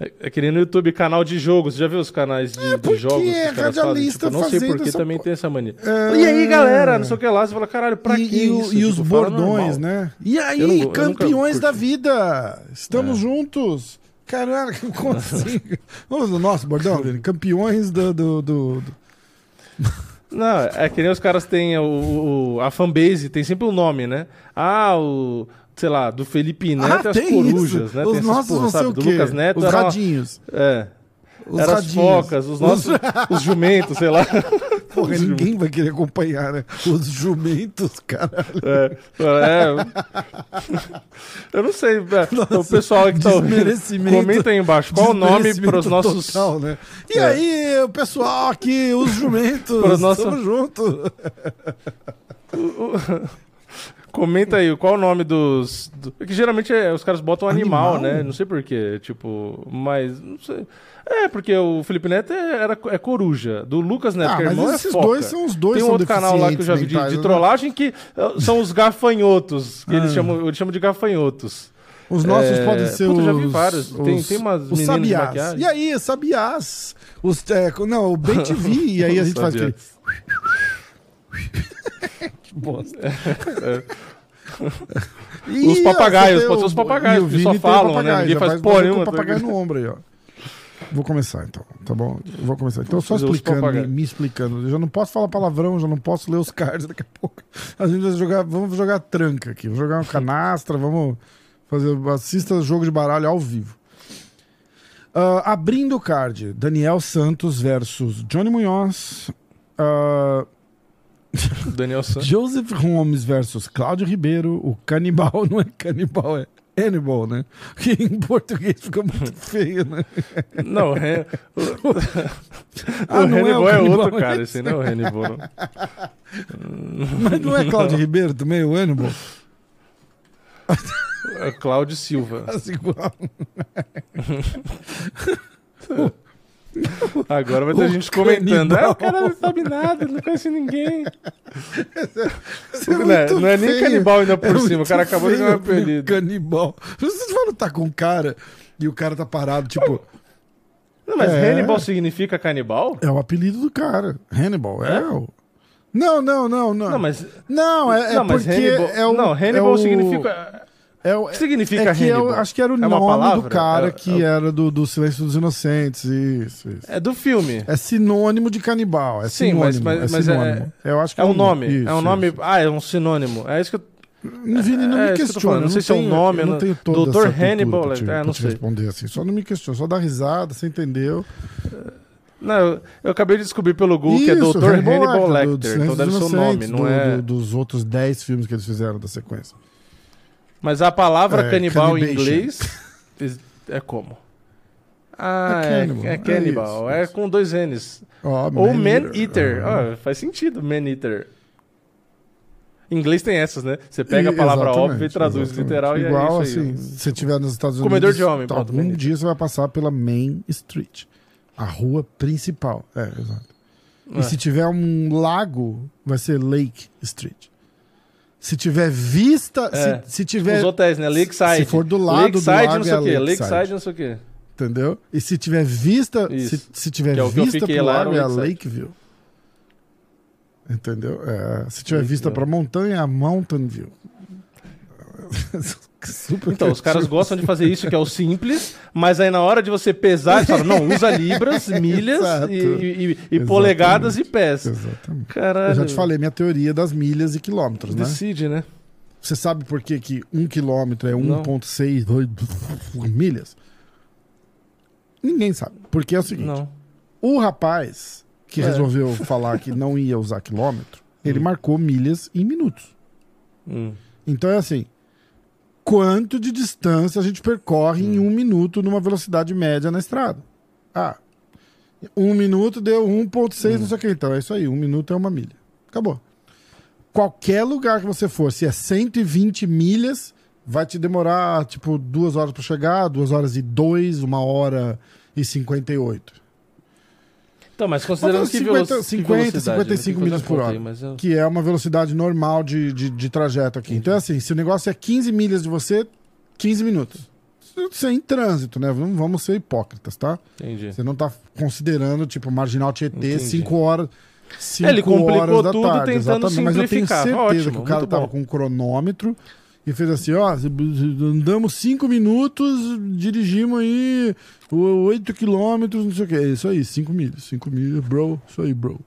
É, é que nem no YouTube, canal de jogos. Já viu os canais de, de porque jogos? que é os caras fazem? radialista Tipo, eu não sei porque essa também tem essa mania. É. E aí, galera? Não sei o que lá. Você fala, caralho, pra e, que e o- isso? e os Tipo, fala bordões, normal. né? E aí, Eu não- eu campeões da vida! Estamos É. juntos! Caralho, *laughs* como *laughs* assim? Vamos no nosso bordão? Campeões do. do, do- *laughs* Não, é que nem os caras têm o, o- a fanbase, tem sempre um nome, né? Ah, o. Sei lá, do Felipe Neto Ah, e as corujas, isso. né? Os tem nossos porra, não sei sabe? o Do quê. Lucas Neto Os era, radinhos. É. Os Era as radinhos. focas, os nossos. os jumentos, sei lá. *laughs* Porra, ninguém vai querer acompanhar, né? Os jumentos, caralho. É, é. Eu não sei. é, o pessoal que tá ouvindo. Comenta aí embaixo. Qual o nome para os nossos. total, né? E É. aí, pessoal aqui, os jumentos, Para os nossos- tamo junto. *laughs* Comenta aí, qual o nome dos. Do... é Que geralmente é- os caras botam animal, Animal? né? Não sei porquê. Tipo, mas. Não sei. É, porque o Felipe Neto é, era, é coruja. Do Lucas Neto, Ah, que é mas irmão, esses é dois são os dois Tem um outro canal lá que eu já vi de, de né? trollagem que uh, são os gafanhotos. Que eles, Ah. chamam, eles chamam de gafanhotos. Os nossos É, podem ser puta, os. eu já vi vários. Tem- os- tem umas os sabiás. E aí, sabiás? Os, é, não, o Bem TV, e aí a *laughs* gente faz aquele. *laughs* bosta. *laughs* E, Os papagaios, pode ser os papagaios, que só falam, né? Ninguém faz o tá papagaio no ombro aí, ó. Vou começar então, tá bom? Eu Vou começar. Então, só explicando, me, explicando. Eu já não posso falar palavrão, já não posso ler os cards daqui a pouco. A gente vai jogar, vamos jogar tranca aqui, vamos jogar uma canastra, vamos fazer. Assista jogo de baralho ao vivo. Ah, abrindo o card, Daniel Santos versus Johnny Munhoz. O *laughs* Daniel Santos. Joseph Holmes versus Cláudio Ribeiro. O canibal *laughs* não é canibal, é Hannibal, né? Que em português fica muito *laughs* feio, né? Não, o, Ren... o, Ah, o não é Hannibal é, canibal, outro, é cara. esse. Não é o Hannibal, não. Mas não é Cláudio Ribeiro também, o Hannibal? É Cláudio Silva. Quase igual. *laughs* Agora vai ter O gente comentando. Ah, o cara não sabe nada, não conhece ninguém. Isso é Não é- muito não é nem canibal ainda por É cima, o cara acabou de ganhar um pro apelido. Canibal. Você vai lutar com um cara e o cara tá parado, tipo, Não, mas É. Hannibal significa canibal? é o apelido do cara. Hannibal, é, É? o. Não, não, não, não. Não, mas. Não, é, é não, mas porque Hannibal. é o. não, Hannibal é o, significa. É o, que significa é que é o- Hannibal? acho que era o É nome palavra? do cara É- que é- era do, do Silêncio dos Inocentes. Isso, isso. É do filme. É sinônimo de canibal. É Sim, sinônimo. mas- mas- é mas é-. Eu acho que É um nome. Isso, é um nome. isso. Ah, é um sinônimo. É isso que eu. Não, Vini, não É, me isso eu questiona. Não sei se é um nome, Eu não não- tenho toda cultura Hannibal, pra te, é, pra não te sei. responder assim. Só não me questiona. Só dá risada, você entendeu? Não, eu, eu acabei de descobrir pelo Google que é Isso, Dr. Hannibal, do- do Lecter. Silêncio Então deve ser o nome, não do- é. do- dos outros 10 filmes que eles fizeram da sequência. Mas a palavra É, canibal em cannibation. inglês é como? Ah, É é, cannibal, é é cannibal. isso, É, isso. com dois N's. Ó, Ou Man eater. Ah. Ah, faz sentido, man eater. Em inglês tem essas, né? Você pega a E- palavra exatamente, óbvia e traduz exatamente. literal Igual e é isso aí. assim, se você estiver nos Estados Unidos, Comedor de homem, pronto, algum Benito. dia você vai passar pela Main Street, a rua principal. É, exato. É. E se tiver um lago, vai ser Lake Street. Se tiver vista, É. se, se tiver, Os hotéis, né? Lakeside. se for do lado do Lakeside, lago, não sei é o quê. Lakeside. Lakeside, não sei o quê. entendeu? E se tiver vista, Isso. se, se tiver Que é vista pro lá, lago, é a. Lakeview. Entendeu? É, se tiver Lakeview. vista pra montanha, é a Mountain View. *laughs* Super Então, os caras gostam de fazer isso, que é o simples, mas aí na hora de você pesar, eles falam, não, usa libras, *laughs* milhas e, e- e- polegadas e pés. Exatamente. Caralho. Eu já te falei minha teoria das milhas e quilômetros, né? Decide, né? Você sabe por que, que um quilômetro é Não. 1,6 *laughs* milhas? Ninguém sabe. Porque é o seguinte: Não. o rapaz que É. resolveu falar que não ia usar quilômetro, *laughs* ele Hum. marcou milhas em minutos. Hum. Então é assim: quanto de distância a gente percorre em um minuto numa velocidade média na estrada? Ah, um minuto deu 1,6, não sei o que. Então é isso aí: um minuto é uma milha. Acabou. Qualquer lugar que você for, se é 120 milhas, vai te demorar tipo duas horas para chegar, duas horas e dois, uma hora e 58. Então, mas considerando que, 50, veloci- que 50, velocidade, 55 né? Tem que milhas por hora. aí, mas eu- que é uma velocidade normal de, de, de trajeto aqui. Então, é assim, se o negócio é 15 milhas de você, 15 minutos. Sem trânsito, né? Vamos, vamos ser hipócritas, tá? Entendi. Você não tá considerando, tipo, Marginal Tietê, Entendi. 5 horas. Cinco É, ele complicou horas da tudo tarde, tentando exatamente. Mas eu tenho simplificar. certeza Ótimo, que o cara tava bom. com um cronômetro e fez assim: ó, andamos 5 minutos, dirigimos aí 8 quilômetros, não sei o que. É isso aí, 5 milhas. 5 milhas, bro. Isso aí, bro.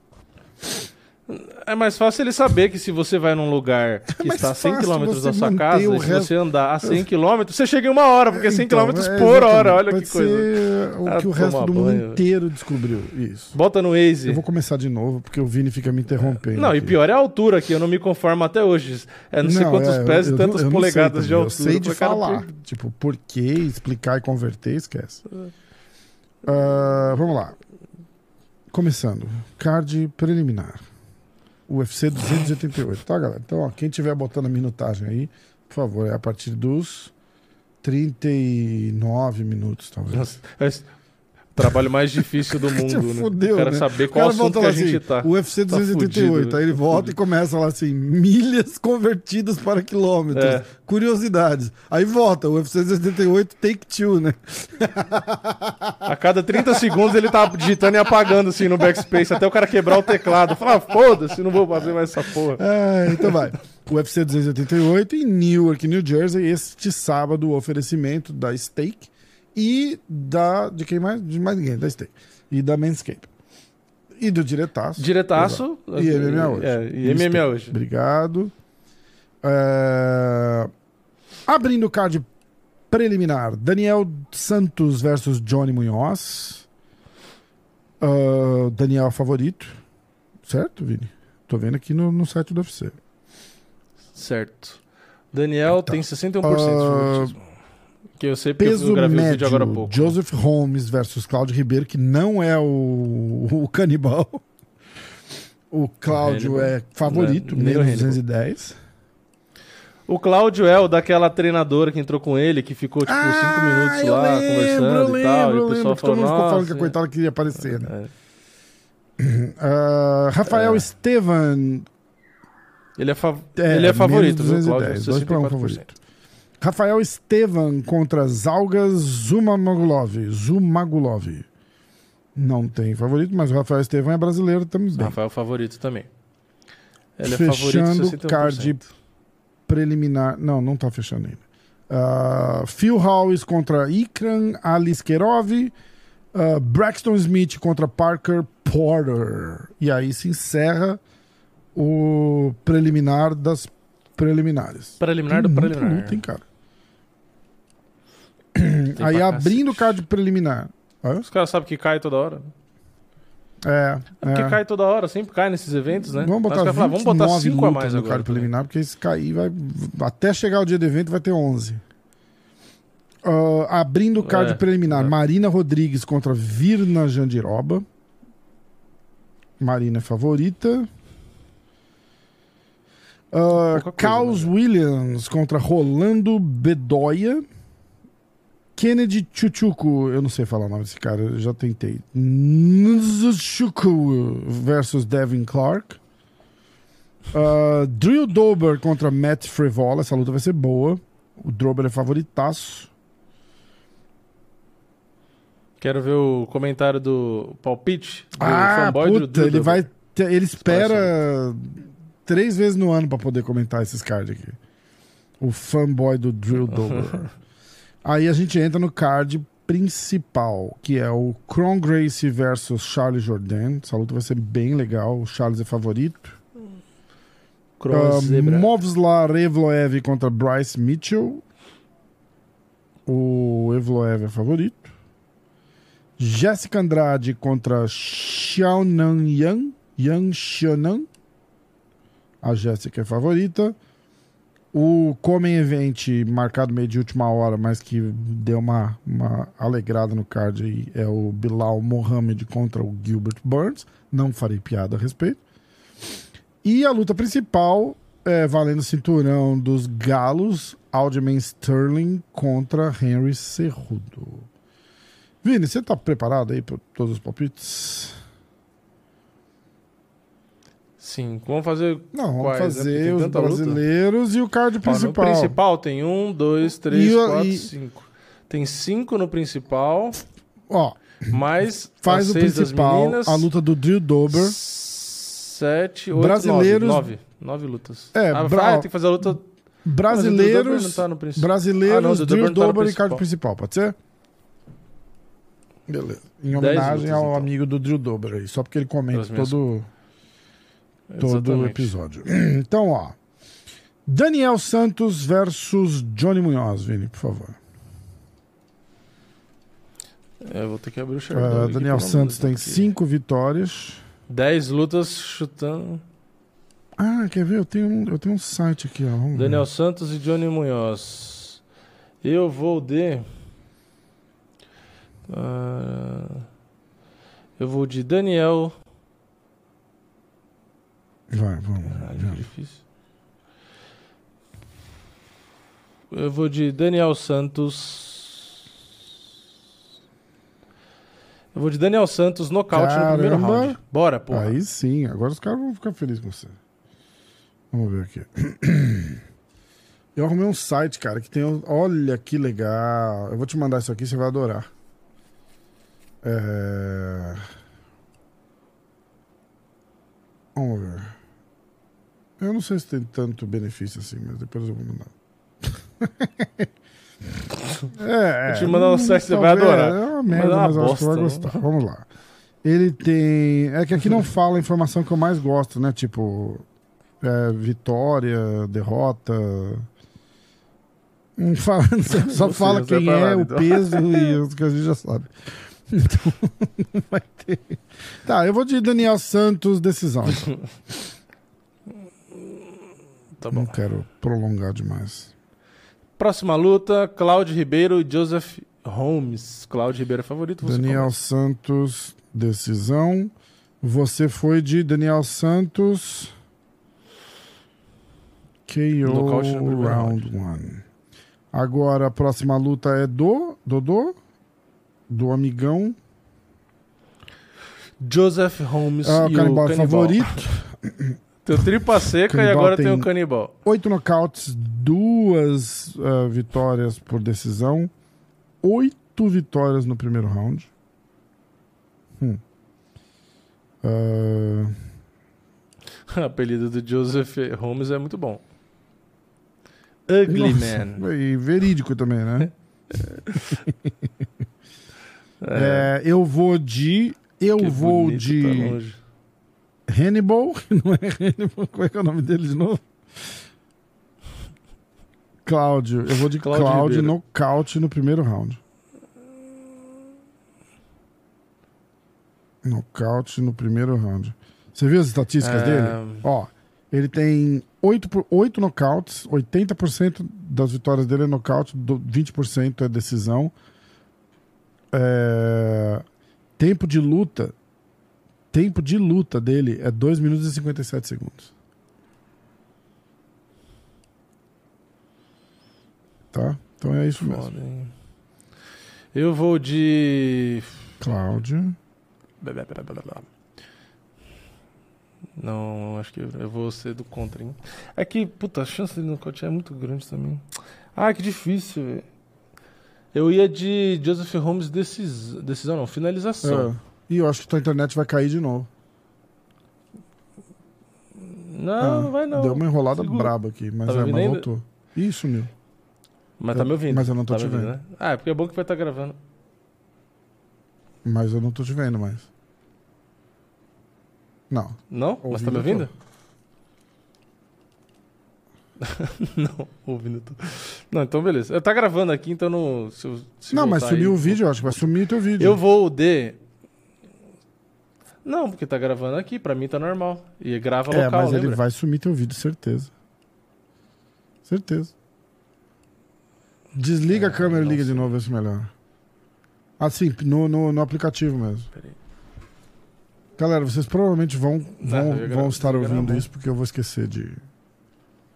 É mais fácil ele saber que se você vai num lugar *laughs* que mais está a 100 fácil km da sua casa, e se você andar a 100 km, *laughs* você chega em uma hora, porque é 100 Então, km é, por hora, olha Pode que coisa. o Ah, que o resto do mundo inteiro descobriu. Isso. Bota no Waze. Eu vou começar de novo, porque o Vini fica me interrompendo. Não, e aqui. pior é a altura, que eu não me conformo até hoje. É não sei Não, quantos é, pés e tantas polegadas de altura. Eu sei de falar. per- Tipo, por que, explicar e converter, esquece. Ah, vamos lá. Começando. Card preliminar. UFC 288, tá, galera? Então, ó, quem tiver botando a minutagem aí, por favor, é a partir dos 39 minutos, talvez. Nossa, trabalho mais difícil do *laughs* mundo, né? fudeu, eu quero né? saber O qual cara assunto que a gente assim, tá. UFC Tá 288. fudido, aí ele tá volta e começa lá assim, milhas convertidas para quilômetros. É. Curiosidades. Aí volta, o UFC 288 take two, né? A cada 30 segundos ele tá digitando e apagando assim no backspace até o cara quebrar o teclado. Fala, ah, foda-se, não vou fazer mais essa porra. Ah, então vai. O UFC 288 em Newark, New Jersey, este sábado, o oferecimento da Steak e da. De quem mais? De mais ninguém, da Steak. E da Manscape. E do Diretaço. Diretaço. Exato. E MMA hoje. É, e MMA hoje. Obrigado. É, Abrindo o card preliminar: Daniel Santos versus Johnny Munhoz. Ah, Daniel favorito. Certo, Vini? Tô vendo aqui no, no site do UFC. Certo. Daniel tem 61% de favoritismo. Que eu sei porque Peso eu gravei o médio: vídeo agora há pouco. Joseph Holmes versus Cláudio Ribeiro, que não é o, o canibal. O Cláudio é favorito, Não é- menos Hannibal. 210. O Cláudio é o daquela treinadora que entrou com ele, que ficou tipo 5 minutos Ah, eu lá lembro, conversando e tal. lembro, E o pessoal lembro que todo falou, mundo ficou falando que a coitada queria aparecer, né? é. *clears throat* Ah, Rafael É. Estevan Ele é, fav... É, ele é favorito, viu, 210, Cláudio? dois pra um 64%. favorito. Rafael Estevan contra Zalgas Zumagulov. Zumagulov. Não tem favorito, mas o Rafael Estevan é brasileiro também. Rafael favorito também. Ele é favorito Fechando 61%. card preliminar. Não, não tá fechando ainda. Ah, Phil Howes contra Ikran Aliskerov. ah, Braxton Smith contra Parker Porter. E aí se encerra o preliminar das preliminares. Preliminar Tem do preliminar. luta, hein, cara? Tem aí abrindo o card preliminar. Hã? Os caras sabem que cai toda hora. É, É porque é. cai toda hora, sempre cai nesses eventos, né? Vamos botar, os caras falam, vamos botar 29 5 a mais no agora. card também. preliminar, porque se cair, vai. Até chegar o dia do evento vai ter 11. Ah, abrindo o card É, preliminar, é. Marina Rodrigues contra Virna Jandiroba. Marina é favorita. Coisa, Caos né? Williams contra Rolando Bedoya. Kennedy Chuchuku, eu não sei falar o nome desse cara, eu já tentei. Nzuchuku versus Devin Clark. Drew Dober contra Matt Frivola, essa luta vai ser boa. O Dober é favoritaço. Quero ver o comentário do palpite do Ah, fanboy do puta, Drew ele Dober. vai. ter- ele espera três vezes no ano pra poder comentar esses cards aqui. O fanboy do Drill *laughs* Dober. Aí a gente entra no card principal, que é o Kron Gracie versus Charles Jordan. Essa luta vai ser bem legal. O Charles é favorito. Uh, Zebra. Movslar Evloev contra Bryce Mitchell. O Evloev é favorito. Jéssica Andrade contra Xiaonan Yang. Yang Xiaonan. A Jéssica é favorita. O Comem Event, marcado meio de última hora, mas que deu uma, uma alegrada no card aí, é o Bilal Mohamed contra o Gilbert Burns. Não farei piada a respeito. E a luta principal é valendo cinturão dos galos, Aljamain Sterling contra Henry Cerrudo. Vini, você tá preparado aí para todos os palpites? Sim, vamos fazer. Não, vamos Quais, né? fazer os tanta luta. brasileiros e o card Ó, no principal. principal tem um, dois, três, E quatro, e- cinco. Tem cinco no principal, Ó, mais faz o principal, meninas. a luta do Drew Dober. Sete, oito, Brasileiros- nove. Nove, nove lutas. É, ah, bra- ah, tem que fazer a luta. Brasileiros, tá principal. brasileiros, Ah, não, o Drew Dober tá e card principal. principal, pode ser? Beleza. Em homenagem lutas, ao então. amigo do Drew Dober aí, só porque ele comenta minhas- todo, Exatamente. episódio. *clears throat* Então, ó. Daniel Santos versus Johnny Munhoz, Vini, por favor. É, vou ter que abrir o Sherdog aqui, Daniel Santos tem cinco vitórias. Dez lutas chutando. Ah, quer ver? Eu tenho um, eu tenho um site aqui, ó. Vamos ver. Daniel Santos e Johnny Munhoz. Eu vou de. Ah, eu vou de Daniel. Vai, vamos. Caralho, vai. difícil. Eu vou de Daniel Santos. Eu vou de Daniel Santos nocaute no primeiro Caramba. round. Bora, porra. Aí sim, agora os caras vão ficar felizes com você. Vamos ver aqui. *clears throat* Eu arrumei um site, cara, que tem. Olha que legal. Eu vou te mandar isso aqui, você vai adorar. É... Vamos ver. Eu não sei se tem tanto benefício assim, mas depois eu vou mandar. *laughs* é, Vou te mandar um site você vai adorar. É uma merda, uma mas eu acho que você vai bosta, gostar. Vamos lá. Ele tem. É que aqui não fala a informação que eu mais gosto, né? Tipo, é, vitória, derrota. Não fala, *laughs* só fala quem pra é, o então. peso e *laughs* os que a gente já sabe. Então, não vai ter. Tá, eu vou de Daniel Santos, decisão. Tá bom. Não quero prolongar demais. Próxima luta: Cláudio Ribeiro e Joseph Holmes. Cláudio Ribeiro é favorito. Daniel começa. Santos, decisão. Você foi de Daniel Santos. KO Nocaute Round 1. Agora a próxima luta é do Dodô? Do amigão. Joseph Holmes Ah, o e canibal o canibal. favorito. *coughs* Tem o tripa seca Canibal e agora tem- tem o canibal. Oito nocautes, duas ah, vitórias por decisão, oito vitórias no primeiro round. Hum. Ah, O *laughs* apelido do Joseph Holmes é muito bom. Ugly nossa, Man. E verídico também, né? É, *laughs* É, eu vou de. Eu que vou de tá. Hannibal. *laughs* Não é Hannibal. Como é que é o nome dele de novo? Cláudio. Eu vou de Cláudio Cláudio nocaute no primeiro round. Nocaute no primeiro round. Você viu as estatísticas É, dele? Ó, ele tem 8, por- 8 nocautes, 80% das vitórias dele é nocaute, do- 20% é decisão. É, Tempo de luta. Tempo de luta dele é 2 minutos e 57 segundos. Tá? Então é isso mesmo. Foda? Eu vou de. Cláudio. Não, acho que eu vou ser do contra, hein? É que, puta, a chance dele nocautear é muito grande também. Ah, que difícil, velho. Eu ia de Joseph Holmes decis... decisão, não, finalização. É. E eu acho que tua internet vai cair de novo. Não, Ah, não vai não. Deu uma enrolada Segura. braba aqui, mas, Tá é, ouvindo mas voltou. Ih, sumiu. Mas tá Eu- me ouvindo. mas eu não tô Tá te ouvindo, vendo. né? Ah, é porque é bom que vai estar gravando. Mas eu não tô te vendo mais. Não. Não? Mas tá me Ouvindo ouvindo? *laughs* não, ouvindo. Tô... Não, então beleza. Eu tá gravando aqui, então não. Se, eu- se não, mas sumiu aí- o vídeo, eu acho que vai sumir teu vídeo. Eu vou de. Não, porque tá gravando aqui, pra mim tá normal. E grava É, local, mas ele lembra? vai sumir teu vídeo, certeza. Certeza. Desliga É, a câmera e não liga de sei. novo, vê se melhora. Assim, no, no, no aplicativo mesmo. Peraí. Galera, vocês provavelmente vão, vão, eu ia gra- vão estar ouvindo isso porque eu vou esquecer de,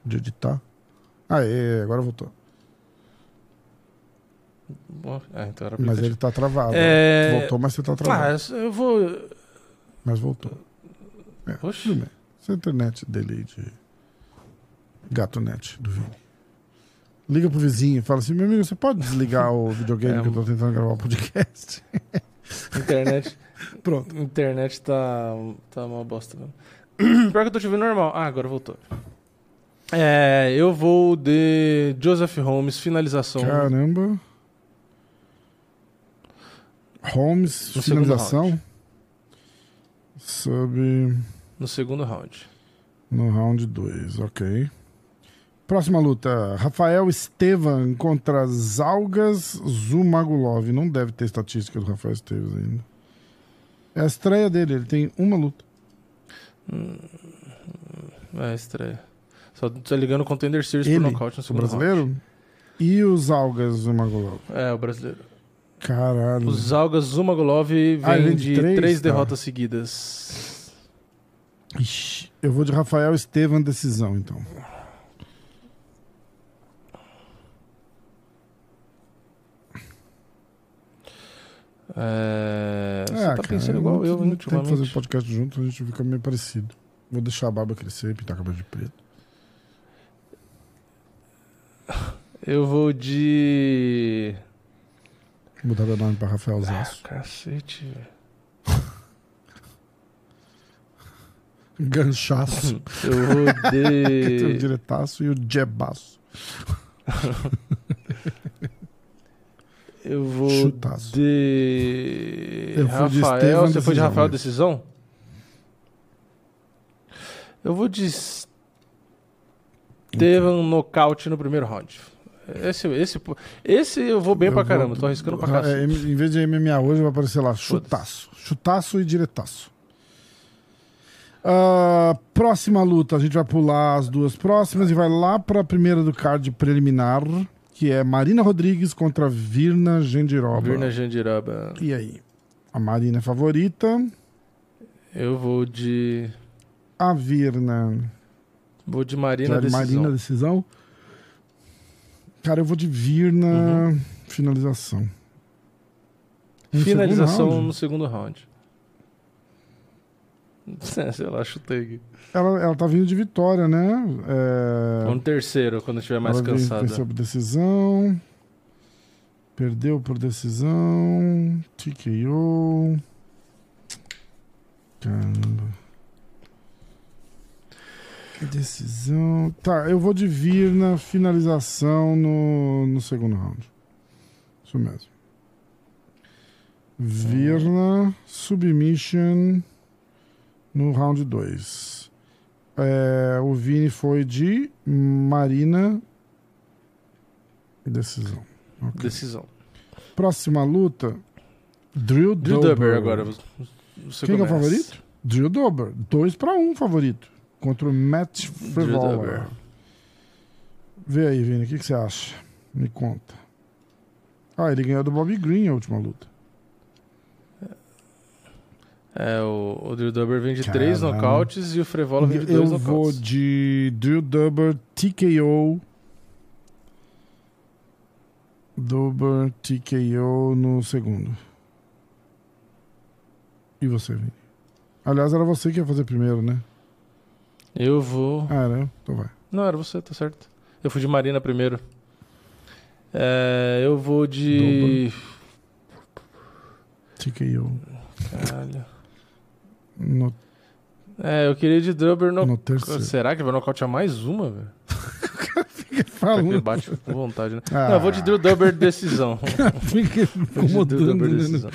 de editar. Ah, é, agora voltou. É, então era Mas ele tá travado. É... Voltou, mas você tá Ah, travado. eu vou. Mas voltou. É, Oxi. tudo bem. Essa é internet dele aí de GatoNet do Vini. Liga pro vizinho e fala assim: meu amigo, você pode desligar o videogame *laughs* É, que eu tô tentando gravar o podcast? *laughs* Internet. Pronto. Internet tá, tá uma bosta mesmo. *clears throat* Pior que eu tô te vendo normal. Ah, agora voltou. É, eu vou de Joseph Holmes, finalização. Caramba. Holmes, No finalização. Sob No segundo round. no round 2, ok. Próxima luta: Rafael Estevan contra Zalgas Zumagulov. Não deve ter estatística do Rafael Estevan ainda. É a estreia dele, ele tem uma luta. É, estreia. Só tá ligando o Contender Series Ele, por nocaute no o segundo brasileiro? E o Zalgas Zumagulov. round. É, o brasileiro. Caralho. O Zalgas Zumagulov vem Ah, de de três? três, derrotas seguidas. Ixi, eu vou de Rafael Estevan decisão, então. É... Você Ah, tá cara, pensando igual não- eu, não Tem que fazer podcast junto, a gente fica meio parecido. Vou deixar a barba crescer e pintar a cabeça de preto. Eu vou de... Mudar meu nome pra Rafael Ah, Zaço. cacete, velho. *laughs* Ganchaço. *laughs* Eu vou *laughs* Tem o de... diretaço e o jebaço. Eu vou Chutaço. de... Eu de Rafael, Estevam você foi de decisão, Rafael né? decisão? Eu vou de Estevam nocaute no primeiro round. Esse, esse, esse eu vou bem Eu pra vou- caramba, tô arriscando pra cacete. é, Em vez de MMA hoje, vai aparecer lá, chutaço. Chutaço e diretaço. Ah, próxima luta, a gente vai pular as duas próximas e vai lá pra primeira do card preliminar, que é Marina Rodrigues contra Virna Gendiroba. Virna Jandiraba. E aí? A Marina é favorita, Eu vou de. a Virna. Vou de Marina Já de decisão. Marina decisão. Cara, eu vou de Virna Uhum. finalização. No Finalização segundo no segundo round. *laughs* Sei lá, chutei aqui. Ela, ela tá vindo de vitória, né? É... No terceiro, quando estiver mais ela cansada. Venceu por decisão. Perdeu por decisão. TKO. Caramba. Decisão. Tá, eu vou de vir na finalização no, no segundo round. Isso mesmo. Virna, submission no round 2. o Vini foi de Marina. Decisão. Ok. Decisão. Próxima luta. Drill, Dober. Dober agora. Você Quem que é o começa. favorito? Drill Dober. 2 para 1 favorito. Contra o Matt Frivola. Vê aí, Vini, o que, que você acha? Me conta. Ah, ele ganhou do Bobby Green a última luta. É, o, o Drew Dober vem de Caramba. três nocautes e o Frevola vem de Eu dois vou nocautes. de Drew Dober TKO. Dober TKO no segundo. E você, Vini? Aliás, era você que ia fazer primeiro, né? Eu vou. Ah, eu? Então vai. Não, era você, tá certo. Eu fui de Marina primeiro. É, eu vou de. TKO. Caralho. No, É, eu queria de Dober no. no terceiro. Será que ele vai nocautear mais uma, velho? *laughs* Ele Falando. bate com vontade, né? Ah. Não, eu vou de Drew Dober decisão. *laughs* Fica *laughs* de Drew incomodando, Dober né? decisão.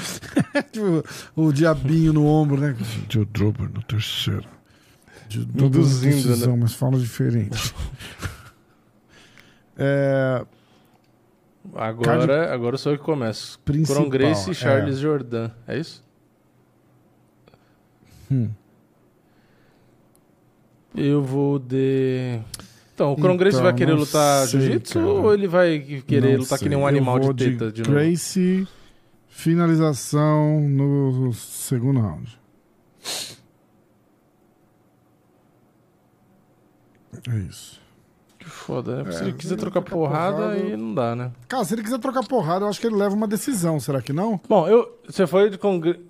Tipo, o diabinho no ombro, né? Joe Drober no terceiro. Na Induzindo, decisão, mas fala diferente. *laughs* é, Agora, agora sou eu que começo. Principal, Coron Grace é. e Charles Jordan. É isso? hum. Eu vou de. Então, o Grace Então, vai querer não lutar jiu-jitsu ou ele vai querer Não lutar sei. que nem um Eu animal vou de teta de, novo? Gracie, finalização no segundo round. É isso. Que foda, né? Porque se É, ele quiser ele trocar trocar porrada, porrada- aí não dá, né? Cara, se ele quiser trocar porrada, eu acho que ele leva uma decisão, será que não? Bom, eu. Você foi de Congre...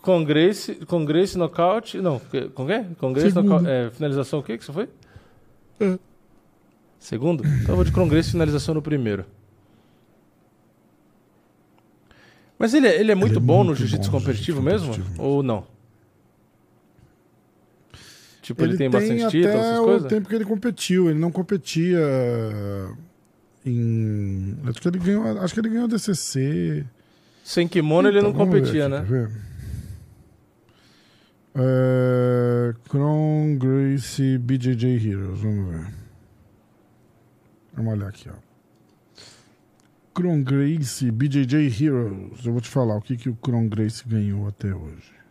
Congrace, Congrace nocaute. Não, que- com quê? Congrace Segundo. nocaute. É, finalização o quê que você foi? É. Segundo? Então eu vou de Congrace finalização no primeiro. Mas ele, é- ele é muito é bom no muito jiu-jitsu bom no competitivo jiu-jitsu mesmo? competitivo Ou não? Tipo, ele, tem, tem bastante até títulos, essas o coisas? tempo que ele competiu. Ele não competia em. Acho que ele ganhou, acho que ele ganhou DCC. Sem kimono ele não Então, competia, aqui, né? É, Kron Gracie BJJ Heroes. Vamos ver. Vamos olhar aqui, ó. Kron Gracie BJJ Heroes. Eu vou te falar o que, que o Kron Gracie ganhou até hoje.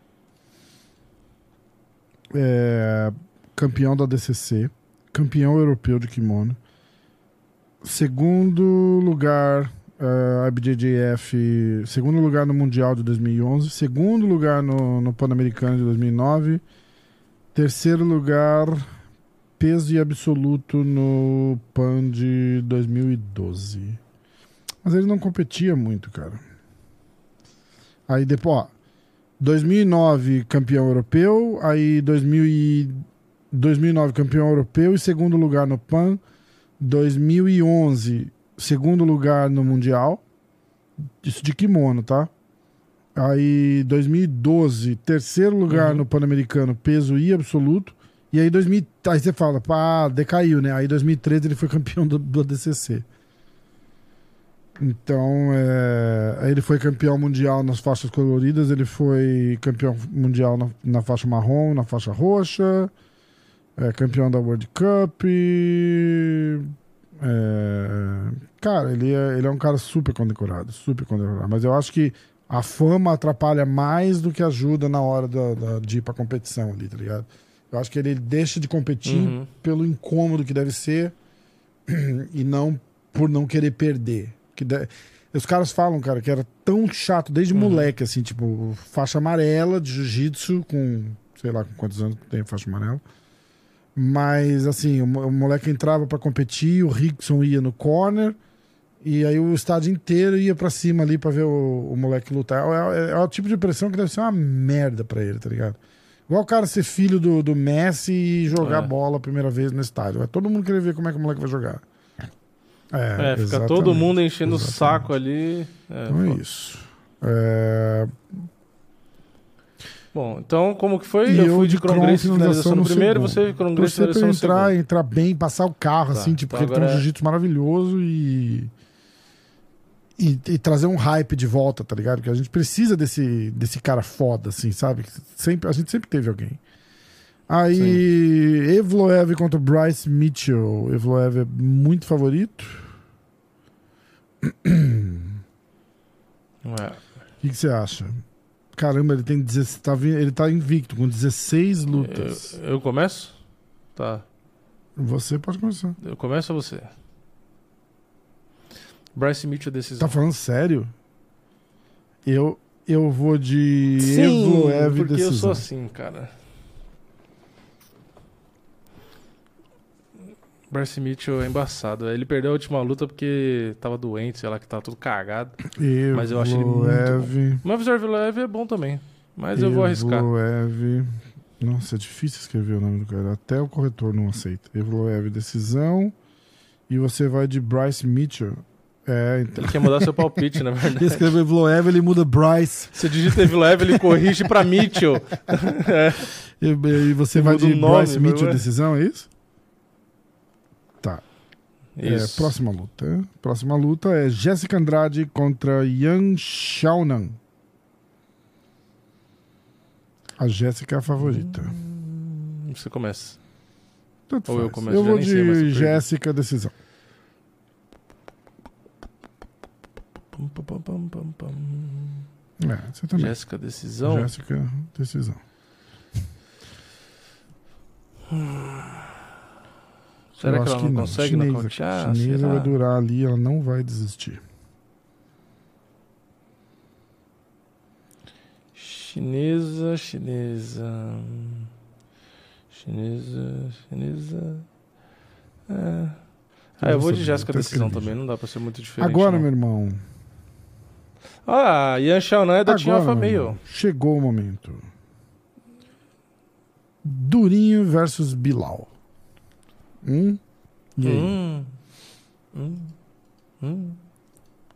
É, campeão da DCC, campeão europeu de kimono, segundo lugar uh, IBJJF, segundo lugar no Mundial de 2011, segundo lugar no, no Pan-Americano de 2009, terceiro lugar peso e absoluto no Pan de 2012. Mas ele não competia muito, cara. Aí depois, ó, 2009 campeão europeu, aí 2000 e 2009 campeão europeu e segundo lugar no PAN, 2011 segundo lugar no mundial, isso de kimono, tá? Aí 2012 terceiro lugar Uhum. no Pan-Americano peso e absoluto, e aí 2000, aí você fala, pá, decaiu, né? Aí 2013 ele foi campeão do, do ADCC. Então, é, ele foi campeão mundial nas faixas coloridas, ele foi campeão mundial na, na faixa marrom, na faixa roxa, é, campeão da World Cup. é, cara, ele é, ele é um cara super condecorado, super condecorado. Mas eu acho que a fama atrapalha mais do que ajuda na hora da, da- de ir pra competição ali, tá ligado? Eu acho que ele deixa de competir Uhum. pelo incômodo que deve ser *clears throat* e não por não querer perder. Que de- Os caras falam, cara, que era tão chato desde Uhum. moleque, assim, tipo, faixa amarela de jiu-jitsu com, sei lá, com quantos anos tem faixa amarela. Mas, assim, o, o moleque entrava pra competir, o Rickson ia no corner, e aí o estádio inteiro ia pra cima ali pra ver o, o moleque lutar. É, é- é o tipo de pressão que deve ser uma merda pra ele, tá ligado? Igual o cara ser filho do, do Messi e jogar É. bola a primeira vez no estádio. Vai todo mundo querer ver como é que o moleque vai jogar. É, fica exatamente, todo mundo enchendo o exatamente. saco ali. É, Então é isso. É, Bom, então como que foi? E eu fui de Kron, Grace finalização no no primeiro, segundo. você torcer pra finalização entrar, segundo. entrar bem, passar o carro, Tá, assim, tipo, então porque ele tem um é- jiu-jitsu maravilhoso e, e. e trazer um hype de volta, tá ligado? Porque a gente precisa desse, desse cara foda, assim, sabe? Sempre, a gente sempre teve alguém. Aí, Evloev contra Bryce Mitchell. Evloev é muito favorito. É. O que, que você acha? Caramba, ele tem 16, tá, ele tá invicto, com 16 lutas. Eu, eu começo? Tá. Você pode começar. Eu começo ou você? Bryce Mitchell decisão. Tá falando sério? Eu, eu vou de Sim, Evloev porque eu decisão. sou assim, cara. Bryce Mitchell é embaçado. Ele perdeu a última luta porque tava doente, sei lá, que tava tudo cagado. Mas eu acho ele muito Evloev, Mas o é bom também. Mas eu vou arriscar. Evloev. Nossa, é difícil escrever o nome do cara. Até o corretor não aceita. Evloev decisão. E você vai de Bryce Mitchell. É, então. Ele quer mudar seu palpite, na verdade. *laughs* Ele escreveu Evloev, ele muda Bryce. Você digita Evloev, ele corrige pra Mitchell. *laughs* E, e você vai Muda de nome, Bryce Mitchell decisão, é isso? É, próxima luta. Próxima luta é Jessica Andrade contra Yan Xiaonan. A Jéssica é a favorita. Você começa. Tanto Ou eu faz. começo, eu já vou eu de. Jéssica decisão. É, você também. Jéssica, decisão. Jéssica decisão. Será Eu que ela não, não. consegue Chinesa, nocautear? Chinesa Será? vai durar ali, ela não vai desistir. Chinesa, chinesa. Chinesa, chinesa. É. Ah, eu vou de Jéssica decisão também, não dá pra ser muito diferente. Agora, não. meu irmão. Ah, Yan Xiaonan é da Team Alpha Male. chegou o momento. Durinho versus Bilal. Hum? E aí? Hum. Hum. Hum.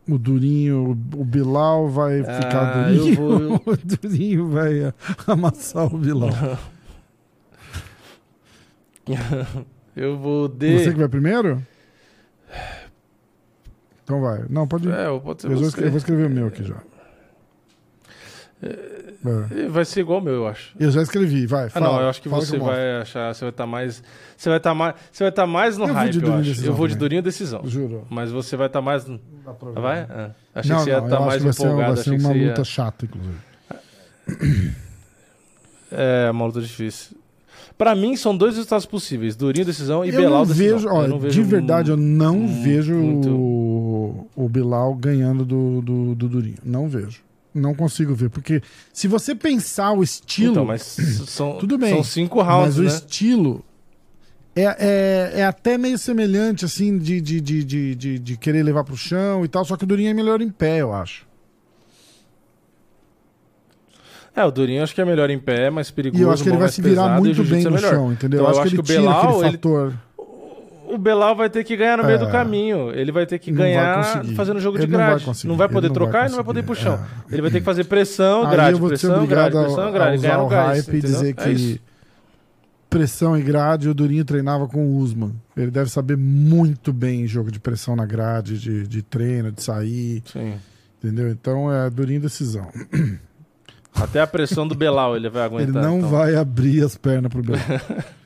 O Durinho, o Bilal vai ficar Ah, eu Durinho. vou- *laughs* o Durinho vai amassar o Bilal. *laughs* Eu vou de. Você que vai primeiro? Então vai. Não, pode ir. É, pode ser eu, vou você. escrever, eu vou escrever o meu aqui já. É. É, Vai ser igual o meu, eu acho. Eu já escrevi, vai. Ah, Fala, não, eu acho que você mostro. vai achar, você vai estar mais, você vai estar mais, você vai estar mais no Eu hype, eu acho. decisão Eu vou de também. Durinho decisão. Juro. Mas você vai estar mais, pra ver. vai? Ah, achei não, que você ia não, estar mais que vai ser, empolgado, vai ser que uma você ia... luta chata, inclusive. *coughs* É, uma luta difícil. Pra mim são dois resultados possíveis, Durinho decisão e eu Belal não decisão. vejo, olha, eu vejo de verdade, eu não vejo muito- o, o Bilal ganhando do, do, do Durinho. Não vejo. Não consigo ver. Porque se você pensar o estilo. Então, mas são, Tudo bem, são cinco rounds, mas o né? estilo é, é, é até meio semelhante, assim, de, de, de, de, de, querer levar pro chão e tal. Só que o Durinho é melhor em pé, eu acho. É, o Durinho acho que é melhor em pé, mais perigoso, E eu acho que ele vai se virar pesada, e o muito bem é no chão, entendeu? Então, eu acho, que ele tira Belal, aquele ele- fator. O Belal vai ter que ganhar no meio É. do caminho. Ele vai ter que Não ganhar fazendo jogo de Ele não grade. conseguir. Não vai poder não trocar vai e não vai poder ir pro chão. Ele vai ter que fazer pressão, Aí grade, eu vou pressão, grade, pressão, a, a grade. usar Ganhar o no gás, e dizer É que isso. pressão e grade, o Durinho treinava com o Usman. Ele deve saber muito bem jogo de pressão na grade, de, de treino, de sair, Sim. entendeu? Então é Durinho decisão. Até a pressão do Belal ele vai aguentar. Ele não então. vai abrir as pernas pro Belal. *laughs*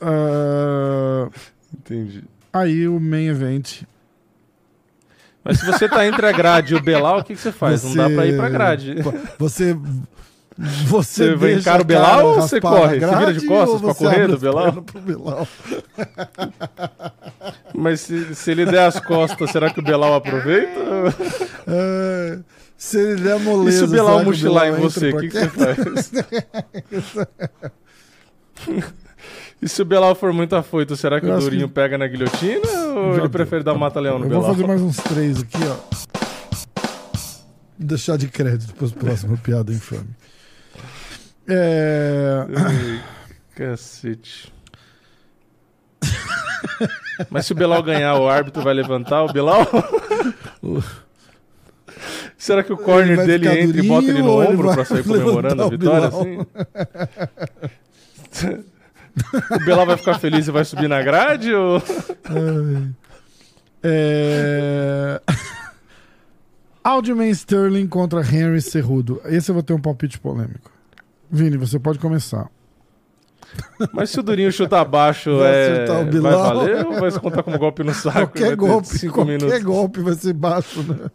Ah, Entendi. aí o main event. Mas se você tá entre a grade e o Belal, o que, que você faz? Não dá Você- pra ir pra grade. Você. Você, Você encara o Belal ou você corre? na Você vira grade de costas pra você correr do Belal? Belal? *laughs* Mas se, se ele der as costas, será que o Belal aproveita? É, se ele der E moleza, se o Belal mochilar em você, o que, que você faz? *laughs* e se o Belal for muito afoito, será que Eu o Durinho que- pega na guilhotina ou Já ele prefere dar mata-leão no Eu Belal? vou fazer mais uns três aqui, ó. Deixar de crédito para as próximas *laughs* piadas infame. É... Cacete. Mas se o Belal ganhar, o árbitro vai levantar o Belal? *laughs* Será que o corner dele entra e bota ele no ele ombro vai pra sair *laughs* comemorando a vitória? Assim? O Belal vai ficar feliz e vai subir na grade? Ou... É... *laughs* Aljamain Sterling contra Henry Cerrudo. Esse eu vou ter um palpite polêmico. Vini, você pode começar. Mas se o Durinho chutar abaixo, Vai é... acertar o vai valer ou vai se contar como golpe no saco? qualquer golpe, cinco qualquer minutos. golpe vai ser baixo, né?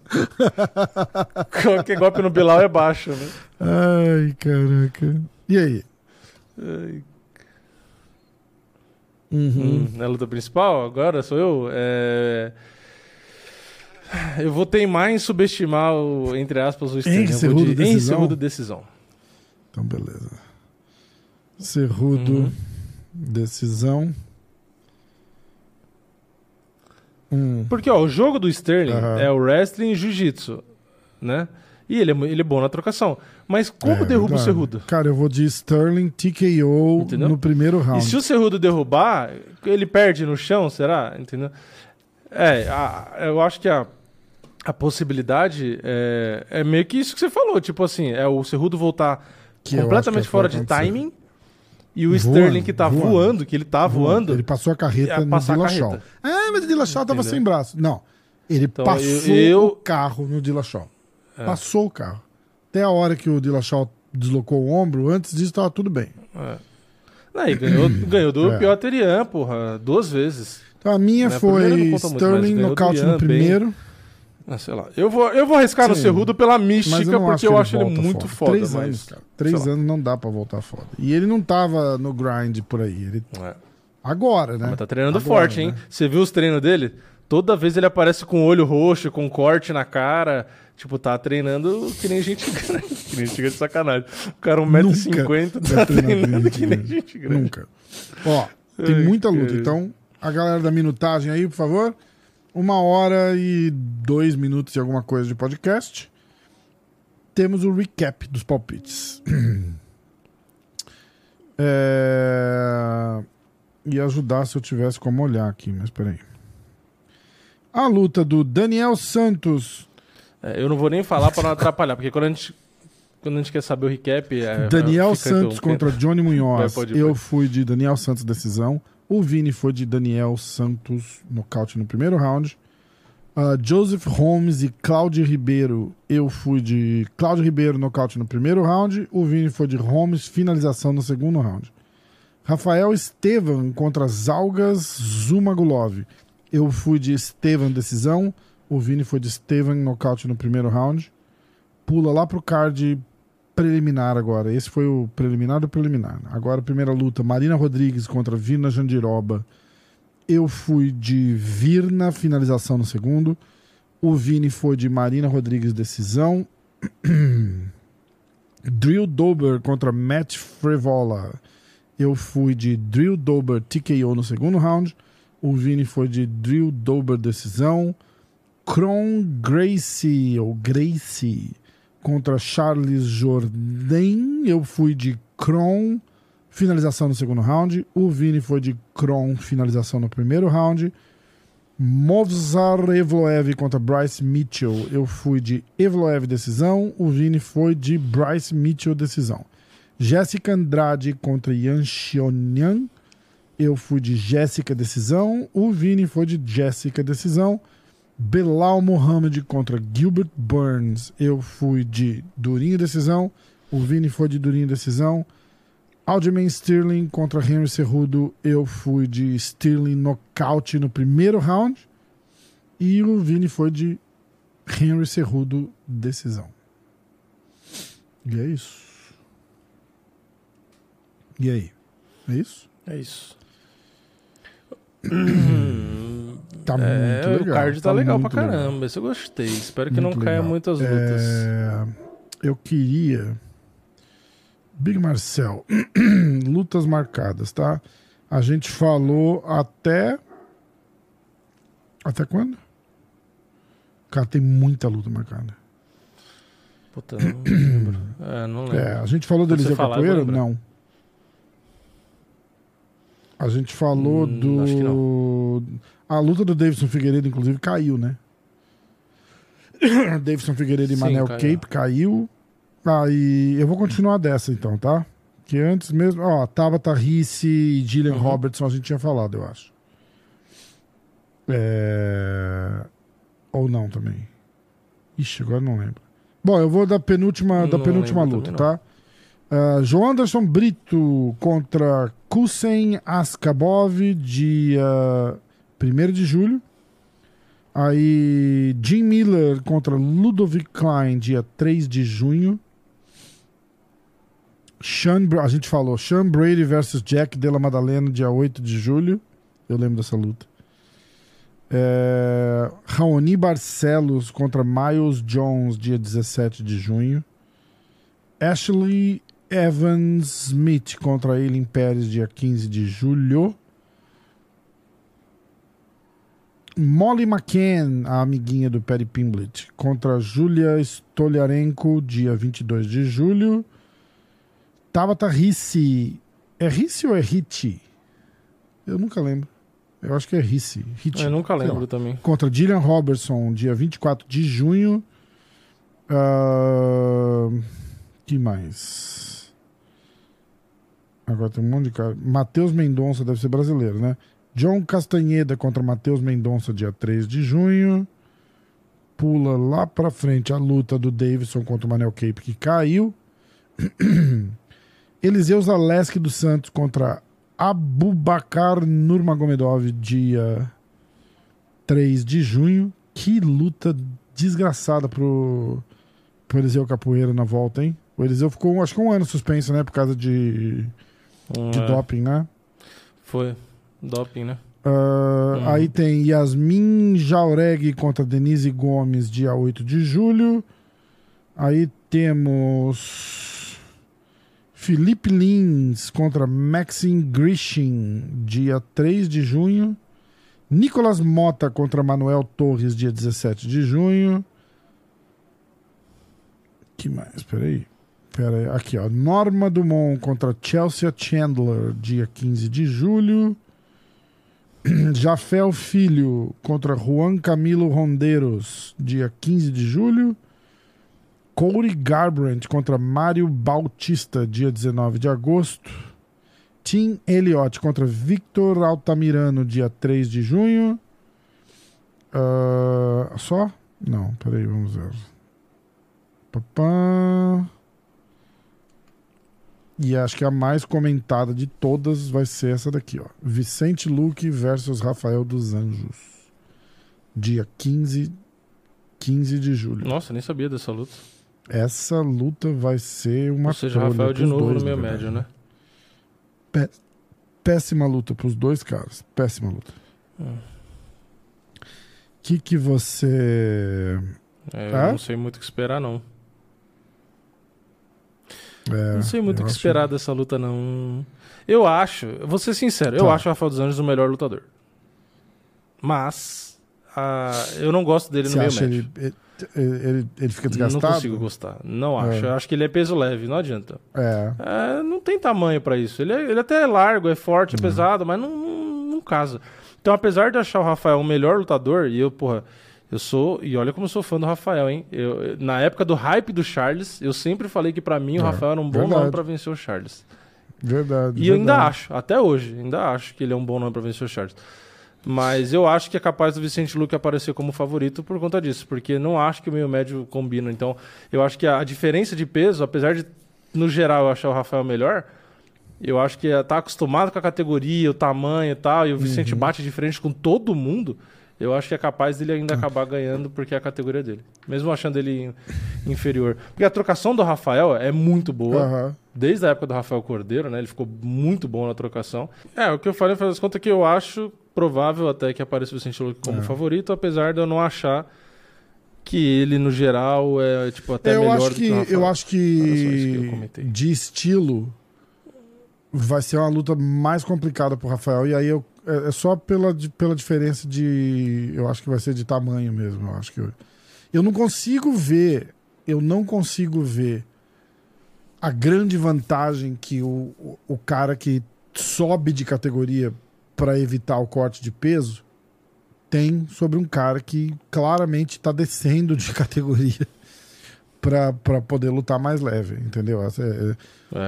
*laughs* Qualquer golpe no Bilal é baixo, né? Ai, caraca. E aí? Ai, Uhum. Hum, na luta principal, agora sou eu. É... Eu vou teimar em subestimar o, entre aspas, o Eu vou Cejudo, de decisão? Decisão. Então, beleza. Cerrudo, Uhum. decisão. Hum. Porque, ó, o jogo do Sterling Aham. é o wrestling e jiu-jitsu, né? E ele é, ele é bom na trocação. Mas como É derruba o. Cerrudo? Cara, eu vou de Sterling TKO Entendeu? no primeiro E round. se o Cerrudo derrubar, ele perde no chão, será? Entendeu? É, a- eu acho que a, a possibilidade é, é meio que isso que você falou. Tipo assim, é o Cerrudo voltar Que completamente que fora de timing. E o Voando, Sterling que tá voando. voando, que ele tá voando. Ele passou a carreta É, no Dillashaw. Ah, mas o Dillashaw tava sem braço. Não. Ele Então, passou eu- eu- o carro no Dillashaw. É. Passou o carro. Até a hora que o Dillashaw deslocou o ombro, antes disso tava tudo bem. É. E ganhou, *clears throat* ganhou do É. Piotr Ian, porra, duas vezes. Então a minha Né, foi muito, Sterling nocaute Ian no bem. primeiro. Ah, sei lá. Eu vou, eu vou arriscar no Sim. Cerrudo pela mística, eu porque acho eu acho ele volta muito foda. Três mas, anos, cara. Três anos não dá pra voltar foda. E ele não tava no grind por aí. Ele... É. Agora, né? Mas tá treinando Agora, forte, hein? né? Você viu os treinos dele? Toda vez ele aparece com o olho roxo, com corte na cara. Tipo, tá treinando que nem gente *laughs* grande. que nem gente grande de sacanagem. O cara, Nunca 1,50m, tá treinar treinando que que nem gente grande. Nunca. Ó, tem Ai, muita luta. cara. Então, a galera da minutagem aí, por favor. Uma hora e dois minutos e alguma coisa de podcast. Temos o recap dos palpites. *clears throat* É... Ia ajudar se eu tivesse como olhar aqui, mas peraí. A luta do Daniel Santos. É, eu não vou nem falar pra não atrapalhar, porque quando a gente, quando a gente quer saber o recap. É, Daniel fica Santos interrompendo. contra Johnny *laughs* Munhoz. Pode eu fui de Daniel Santos decisão. O Vini foi de Daniel Santos nocaute no primeiro round. Ah, Joseph Holmes e Cláudio Ribeiro. Eu fui de Cláudio Ribeiro nocaute no primeiro round. O Vini foi de Holmes finalização no segundo round. Rafael Estevan contra Zalgas Zumagulov. Eu fui de Estevan decisão. O Vini foi de Estevan nocaute no primeiro round. Pula lá pro card preliminar agora. Esse foi o preliminar do preliminar. Agora primeira luta, Marina Rodrigues contra Virna Jandiroba. Eu fui de Virna, finalização no segundo. O Vini foi de Marina Rodrigues, decisão. *clears throat* Drill Dober contra Matt Frevola. Eu fui de Drill Dober TKO no segundo round. O Vini foi de Drill Dober, decisão. Kron Gracie, ou Gracie, contra Charles Jourdain. Eu fui de Kron, finalização no segundo round. O Vini foi de Kron, finalização no primeiro round. Movsar Evloev contra Bryce Mitchell. Eu fui de Evloev, decisão. O Vini foi de Bryce Mitchell, decisão. Jéssica Andrade contra Yan Xionian. Eu fui de Jéssica, decisão. O Vini foi de Jéssica, decisão. Belal Mohamed contra Gilbert Burns. Eu fui de Durinho Decisão. O Vini foi de Durinho Decisão. Aljamain Sterling contra Henry Cerrudo. Eu fui de Sterling nocaute no primeiro round. E o Vini foi de Henry Cerrudo Decisão. E é isso. E aí? É isso? É isso. *clears throat* Tá É, muito legal. o card tá, legal pra muito legal. caramba. Esse eu gostei. Espero que Muito não caia legal. muitas lutas. É, eu queria. Big Marcel, *clears throat* lutas marcadas, tá? A gente falou até. Até quando? Cara, tem muita luta marcada. Puta, não lembro. É, *clears throat* É, não lembro. É, a gente falou do Eliseu falar, Capoeira? Não. A gente falou Hum, do. A luta do Davidson Figueiredo, inclusive, caiu, né? *coughs* Davidson Figueiredo e Sim, Manel caiu. Cape caiu. Aí eu vou continuar dessa então, tá? Que antes mesmo. Ó, Tabata Risse e Gillian Uhum. Robertson a gente tinha falado, eu acho. É... Ou não também. Ixi, agora não lembro. Bom, eu vou da penúltima, da Não penúltima luta, tá? Ah, João Anderson Brito contra Kusen Askabov, dia 1 de julho. Aí Jim Miller contra Ludovic Klein, dia 3 de junho. Sean, a gente falou, Sean Brady versus Jack Della Madalena, dia 8 de julho. Eu lembro dessa luta. É, Raoni Barcelos contra Miles Jones, dia 17 de junho. Ashley Evans Smith contra Aileen Pérez, dia 15 de julho. Molly McCann, a amiguinha do Perry Pimblett, contra Julia Stoliarenko, dia 22 de julho. Tabata Rissi. É Rissi ou é Hitti? Eu nunca lembro. Eu acho que é. Hitti. Eu nunca lembro também. contra Gillian Robertson, dia 24 de junho. Ah, que mais? Agora tem um monte de cara. Matheus Mendonça deve ser brasileiro, né? John Castanheda contra Matheus Mendonça, dia 3 de junho. Pula lá pra frente a luta do Davidson contra o Manel Cape, que caiu. *clears throat* Eliseu Zaleski dos Santos contra Abubakar Nurmagomedov, dia 3 de junho. Que luta desgraçada pro, pro Eliseu Capoeira na volta, hein? O Eliseu ficou, acho que um ano suspenso, né? Por causa de, de É, doping, né? Foi. Doping, né? Ah, Uhum. Aí tem Yasmin Jauregui contra Denise Gomes, dia 8 de julho. Aí temos Felipe Lins contra Maxine Grishin, dia 3 de junho. Nicolas Mota contra Manuel Torres, dia 17 de junho. que mais? Peraí. Peraí. Aqui, ó. Norma Dumont contra Chelsea Chandler, dia 15 de julho. *clears throat* Jafel Filho contra Juan Camilo Rondeiros, dia 15 de julho. Corey Garbrandt contra Mário Bautista, dia 19 de agosto. Tim Elliott contra Victor Altamirano, dia 3 de junho. Ah, só? Não, peraí, vamos ver. Papá. E acho que a mais comentada de todas vai ser essa daqui, ó. Vicente Luque versus Rafael dos Anjos. Dia 15, 15 de julho. Nossa, nem sabia dessa luta. Essa luta vai ser uma Ou seja, Rafael de novo dois, no meio verdade. médio, né? Péssima luta pros dois caras. Péssima luta. O Hum. que que você... É, Ah? Eu não sei muito o que esperar, não. É, não sei muito o eu que acho- esperar dessa luta, não. Eu acho, eu vou ser sincero, eu Tá. acho o Rafael dos Anjos o melhor lutador. Mas ah, eu não gosto dele Você no meio acha médio. ele, ele, ele, ele fica Não desgastado? consigo gostar. Não acho. É. Eu acho que ele é peso leve, não adianta. É. É, não tem tamanho pra isso. Ele, é- ele até é largo, é forte, é Uhum. pesado, mas não, não, não casa. Então, apesar de achar o Rafael o melhor lutador, e eu, porra, eu sou. E olha como eu sou fã do Rafael, hein? Eu, na época do hype do Charles, eu sempre falei que pra mim o É, Rafael era um bom verdade. nome pra vencer o Charles. Verdade. E eu ainda acho, até hoje, ainda acho que ele é um bom nome pra vencer o Charles. Mas eu acho que é capaz do Vicente Luque aparecer como favorito por conta disso, porque não acho que o meio médio combina. Então, eu acho que a diferença de peso, apesar de no geral eu achar o Rafael melhor, eu acho que tá acostumado com a categoria, o tamanho e tal, e o Vicente Uhum. bate de frente com todo mundo. Eu acho que é capaz dele ainda acabar ganhando porque é a categoria dele. Mesmo achando ele in- inferior. Porque a trocação do Rafael é muito boa Aham. desde a época do Rafael Cordeiro, né? Ele ficou muito bom na trocação. É, o que eu falei, faz conta que eu acho provável até que apareça o Vicente Luque como É. favorito, apesar de eu não achar que ele, no geral, é tipo até eu melhor acho do que, que o Rafael. eu acho que eu que comentei. de estilo vai ser uma luta mais complicada pro Rafael e aí eu é é só pela, pela diferença de eu acho que vai ser de tamanho mesmo eu acho que eu, eu não consigo ver eu não consigo ver a grande vantagem que o, o, o cara que sobe de categoria para evitar o corte de peso tem sobre um cara que claramente está descendo de *laughs* categoria para poder lutar mais leve, entendeu? É, é,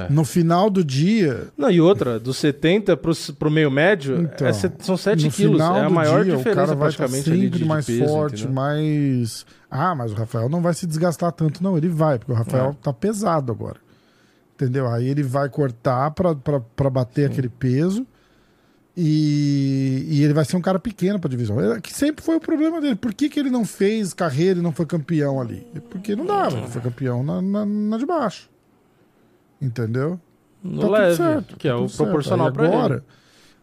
é. No final do dia. Não, e outra, dos 70 pro, pro meio médio, então, é, são 7 quilos. É a maior dia, diferença o cara vai praticamente sempre de, mais peso, forte, entendeu? mais. Ah, mas o Rafael não vai se desgastar tanto, não. Ele vai, porque o Rafael é. tá pesado agora. Entendeu? Aí ele vai cortar para bater Sim. aquele peso. E, e, ele vai ser um cara pequeno para divisão. É que sempre foi o problema dele. Por que, que ele não fez carreira e não foi campeão ali? Porque não dava, ele foi campeão na, na, na de baixo. Entendeu? No tá leve, certo, que é tá o proporcional para agora, ele.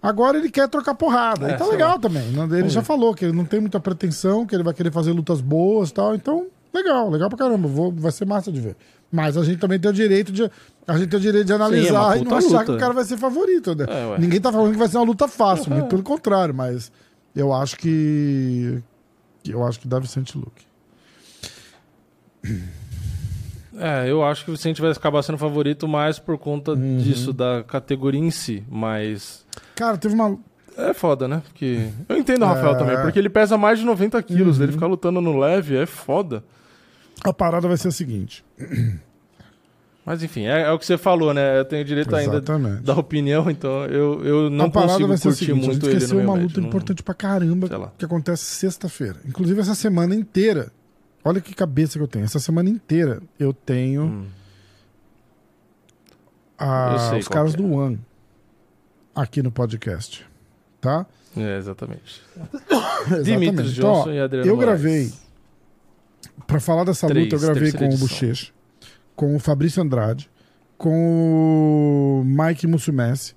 Agora ele quer trocar porrada. É, e tá legal lá. também. Ele já falou que ele não tem muita pretensão, que ele vai querer fazer lutas boas e tal. Então, legal, legal pra caramba. Vou, vai ser massa de ver. Mas a gente também tem o direito de a gente tem o direito de analisar Sim, é e não achar luta. que o cara vai ser favorito. Né? É, Ninguém tá falando que vai ser uma luta fácil, muito pelo contrário, mas eu acho que. Eu acho que dá Vicente Luke. É, eu acho que o Vicente vai acabar sendo favorito mais por conta uhum. disso, da categoria em si, mas. Cara, teve uma. É foda, né? Porque... Eu entendo o Rafael é... também, porque ele pesa mais de 90 quilos, uhum. ele ficar lutando no leve é foda. A parada vai ser a seguinte. *clears throat* Mas enfim, é, é, o que você falou, né? Eu tenho direito Exatamente. ainda da opinião, então eu, eu não consigo curtir seguinte, muito ele no uma luta importante pra caramba que acontece sexta-feira. Inclusive essa semana inteira. Olha que cabeça que eu tenho. Essa semana inteira eu tenho hum. a, os caras é. do One aqui no podcast. Tá? É, exatamente. *coughs* Dimitris Johnson então, ó, e Adriano Eu gravei. Para falar dessa Três, luta, eu gravei com edição. o Bochecha com o Fabrício Andrade, com o Mike Mussumessi,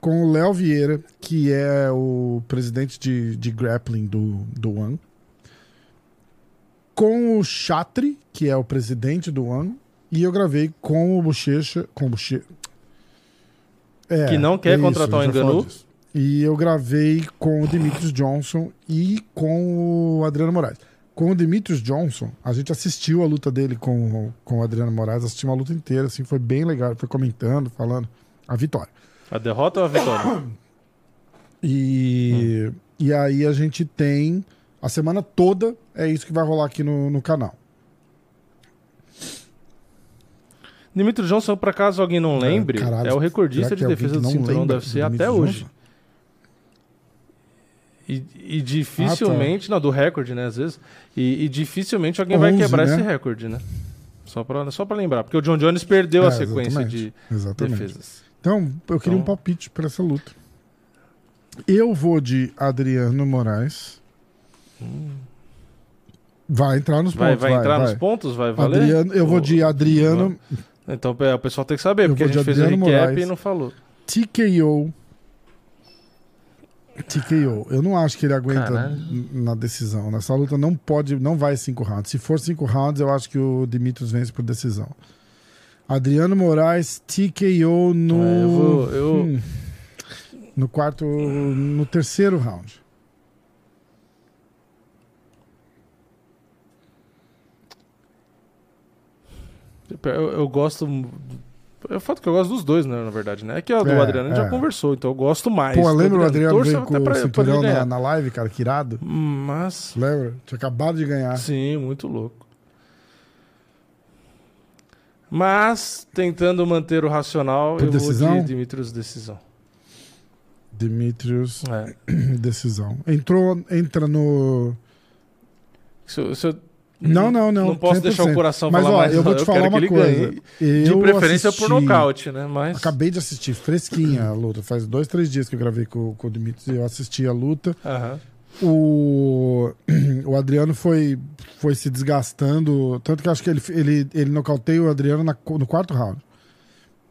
com o Léo Vieira, que é o presidente de, de grappling do, do One, com o Chatri, que é o presidente do One, e eu gravei com o Bochecha. Com o Bochecha. É, que não quer é contratar o Enganu. E eu gravei com o Dimitris Johnson e com o Adriano Moraes. Com o Demetrius Johnson, a gente assistiu a luta dele com, com o Adriano Moraes, assistiu uma luta inteira, assim, foi bem legal. Foi comentando, falando a vitória. A derrota ou a vitória? E, hum. e aí a gente tem a semana toda, é isso que vai rolar aqui no, no canal. Dimitri Johnson, por acaso alguém não é, lembre, é, caralho, é o recordista de defesa do cinturão do UFC até hoje. Johnson? E, e dificilmente, ah, tá. não, do recorde, né, às vezes. E, e dificilmente alguém 11, vai quebrar né? esse recorde, né? Só pra, só pra lembrar. Porque o John Jones perdeu é, a sequência exatamente, de exatamente. defesas. Então, eu queria então... um palpite para essa luta. Eu vou de Adriano Moraes. Hum. Vai entrar nos vai, pontos. Vai, vai entrar vai. nos pontos? Vai valer? Adriano, eu vou de Adriano. Então o pessoal tem que saber, porque a gente fez o recap Moraes, e não falou. TKO TKO. Eu não acho que ele aguenta Caralho. na decisão. Nessa luta não pode, não vai cinco rounds. Se for cinco rounds, eu acho que o Dimitrios vence por decisão. Adriano Moraes, TKO no. É, eu vou, eu... Hum, no quarto. No terceiro round. Eu, eu gosto é o fato que eu gosto dos dois, né, na verdade, né? É que a do é, Adriano é. já conversou, então eu gosto mais. Pô, lembra o Adriano veio com o cinturão na, na, live, cara? Que irado. Mas... Lembra? Tinha acabado de ganhar. Sim, muito louco. Mas, tentando manter o racional, Por eu decisão? vou de Dimitrios decisão. Dimitrios é. *clears throat* decisão. Entrou, entra no... Se, se eu não, não, não. Não posso 100%. deixar o coração Mas, falar ó, mais. Eu vou te falar uma coisa. de preferência assisti, por nocaute, né? Mas... Acabei de assistir fresquinha a luta. Faz dois, três dias que eu gravei com, com o Dimitri e eu assisti a luta. O, *clears throat* o Adriano foi, foi se desgastando. Tanto que acho que ele, ele, ele nocauteia o Adriano na, no quarto round.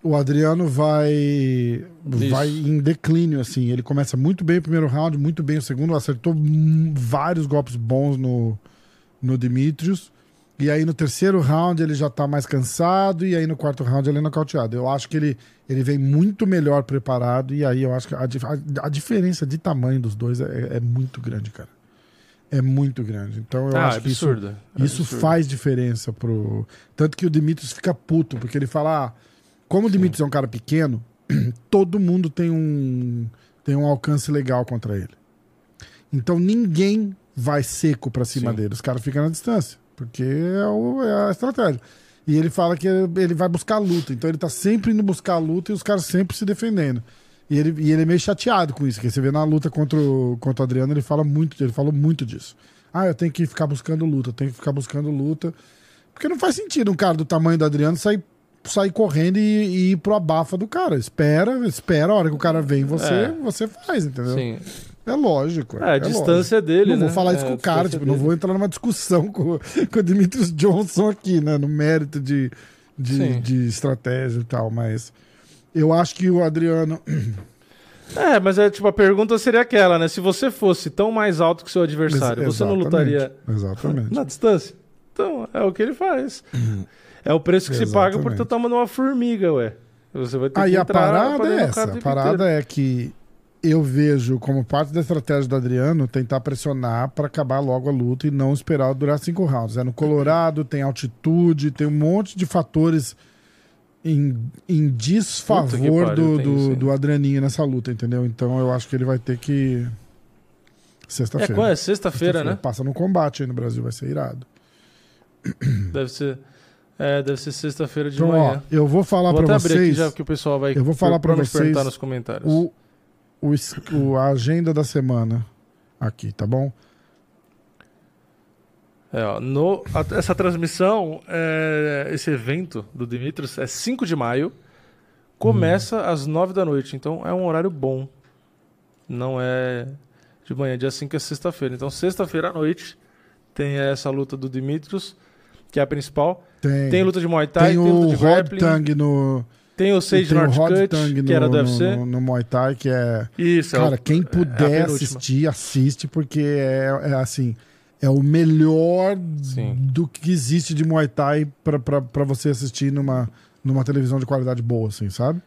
O Adriano vai vai em declínio, assim. Ele começa muito bem o primeiro round, muito bem o segundo. Acertou vários golpes bons no, no Dimitrios. E aí no terceiro round ele já tá mais cansado, e aí no quarto round ele é nocauteado. Eu acho que ele, ele vem muito melhor preparado, e aí eu acho que a, a, a diferença de tamanho dos dois é, é, muito grande, cara. é muito grande. Então eu ah, acho é que isso. É isso faz diferença pro. Tanto que o Dimitrios fica puto, porque ele fala: ah, como o Dimitrios é um cara pequeno, *clears throat* todo mundo tem um, tem um alcance legal contra ele. Então ninguém vai seco pra cima Sim. dele. Os caras ficam na distância, porque é, o- é a estratégia. E ele fala que ele vai buscar luta. Então ele tá sempre indo buscar luta e os caras sempre se defendendo. E ele, e ele é meio chateado com isso, porque você vê na luta contra o, contra o Adriano, ele fala muito, ele falou muito disso. Ah, eu tenho que ficar buscando luta, eu tenho que ficar buscando luta. Porque não faz sentido um cara do tamanho do Adriano sair, sair correndo e, e ir pro abafa do cara. Espera, espera a hora que o cara vem, você, É. você faz, entendeu? Sim. É lógico. É, a distância lógico. dele, Não vou né? falar isso É, com a o cara, tipo, não vou entrar numa discussão *laughs* com, com o Demetrius Johnson aqui, né? No mérito de, de, de estratégia e tal, mas eu acho que o Adriano. *clears throat* É, mas é tipo, a pergunta seria aquela, né? Se você fosse tão mais alto que seu adversário, você não Exatamente, lutaria Exatamente. *laughs* na distância? Então, é o que ele faz. *clears throat* É o preço que se paga por Exatamente. ter tomando uma formiga, ué. Você vai ter Aí que a entrar parada pra é essa. A parada inteiro. é que eu vejo como parte da estratégia do Adriano tentar pressionar para acabar logo a luta e não esperar durar cinco rounds. É no Colorado, tem altitude, tem um monte de fatores em, em desfavor pariu, do, do, do Adrianinho nessa luta, entendeu? Então eu acho que ele vai ter que. É, Sexta-feira. qual é? Sexta-feira, né? Passa no combate aí no Brasil, vai ser irado. Deve ser. É, deve ser sexta-feira de Então, ó, manhã. eu vou falar para abrir aqui vocês. já que o pessoal vai Eu vou falar pra nos vocês nos comentários. o, o, o- a agenda da semana aqui, tá bom? É, no, a- essa transmissão, é, esse evento do Dimitros é 5 de maio. Começa Hum. às 9 da noite, então é um horário bom. Não é de manhã, dia 5 é sexta-feira. Então, sexta-feira à noite tem essa luta do Dimitros, que é a principal. Tem, Tem luta de Muay Thai, tem tem, o luta de grappling, Tang no. Tem o Sage tem o Northcutt, que era do no, UFC. no, no Muay Thai, que é. Isso, é o- Cara, quem é puder penúltima. assistir, assiste, porque é, é assim. É o melhor Sim. do que existe de Muay Thai pra você assistir numa, numa televisão de qualidade boa, assim, sabe?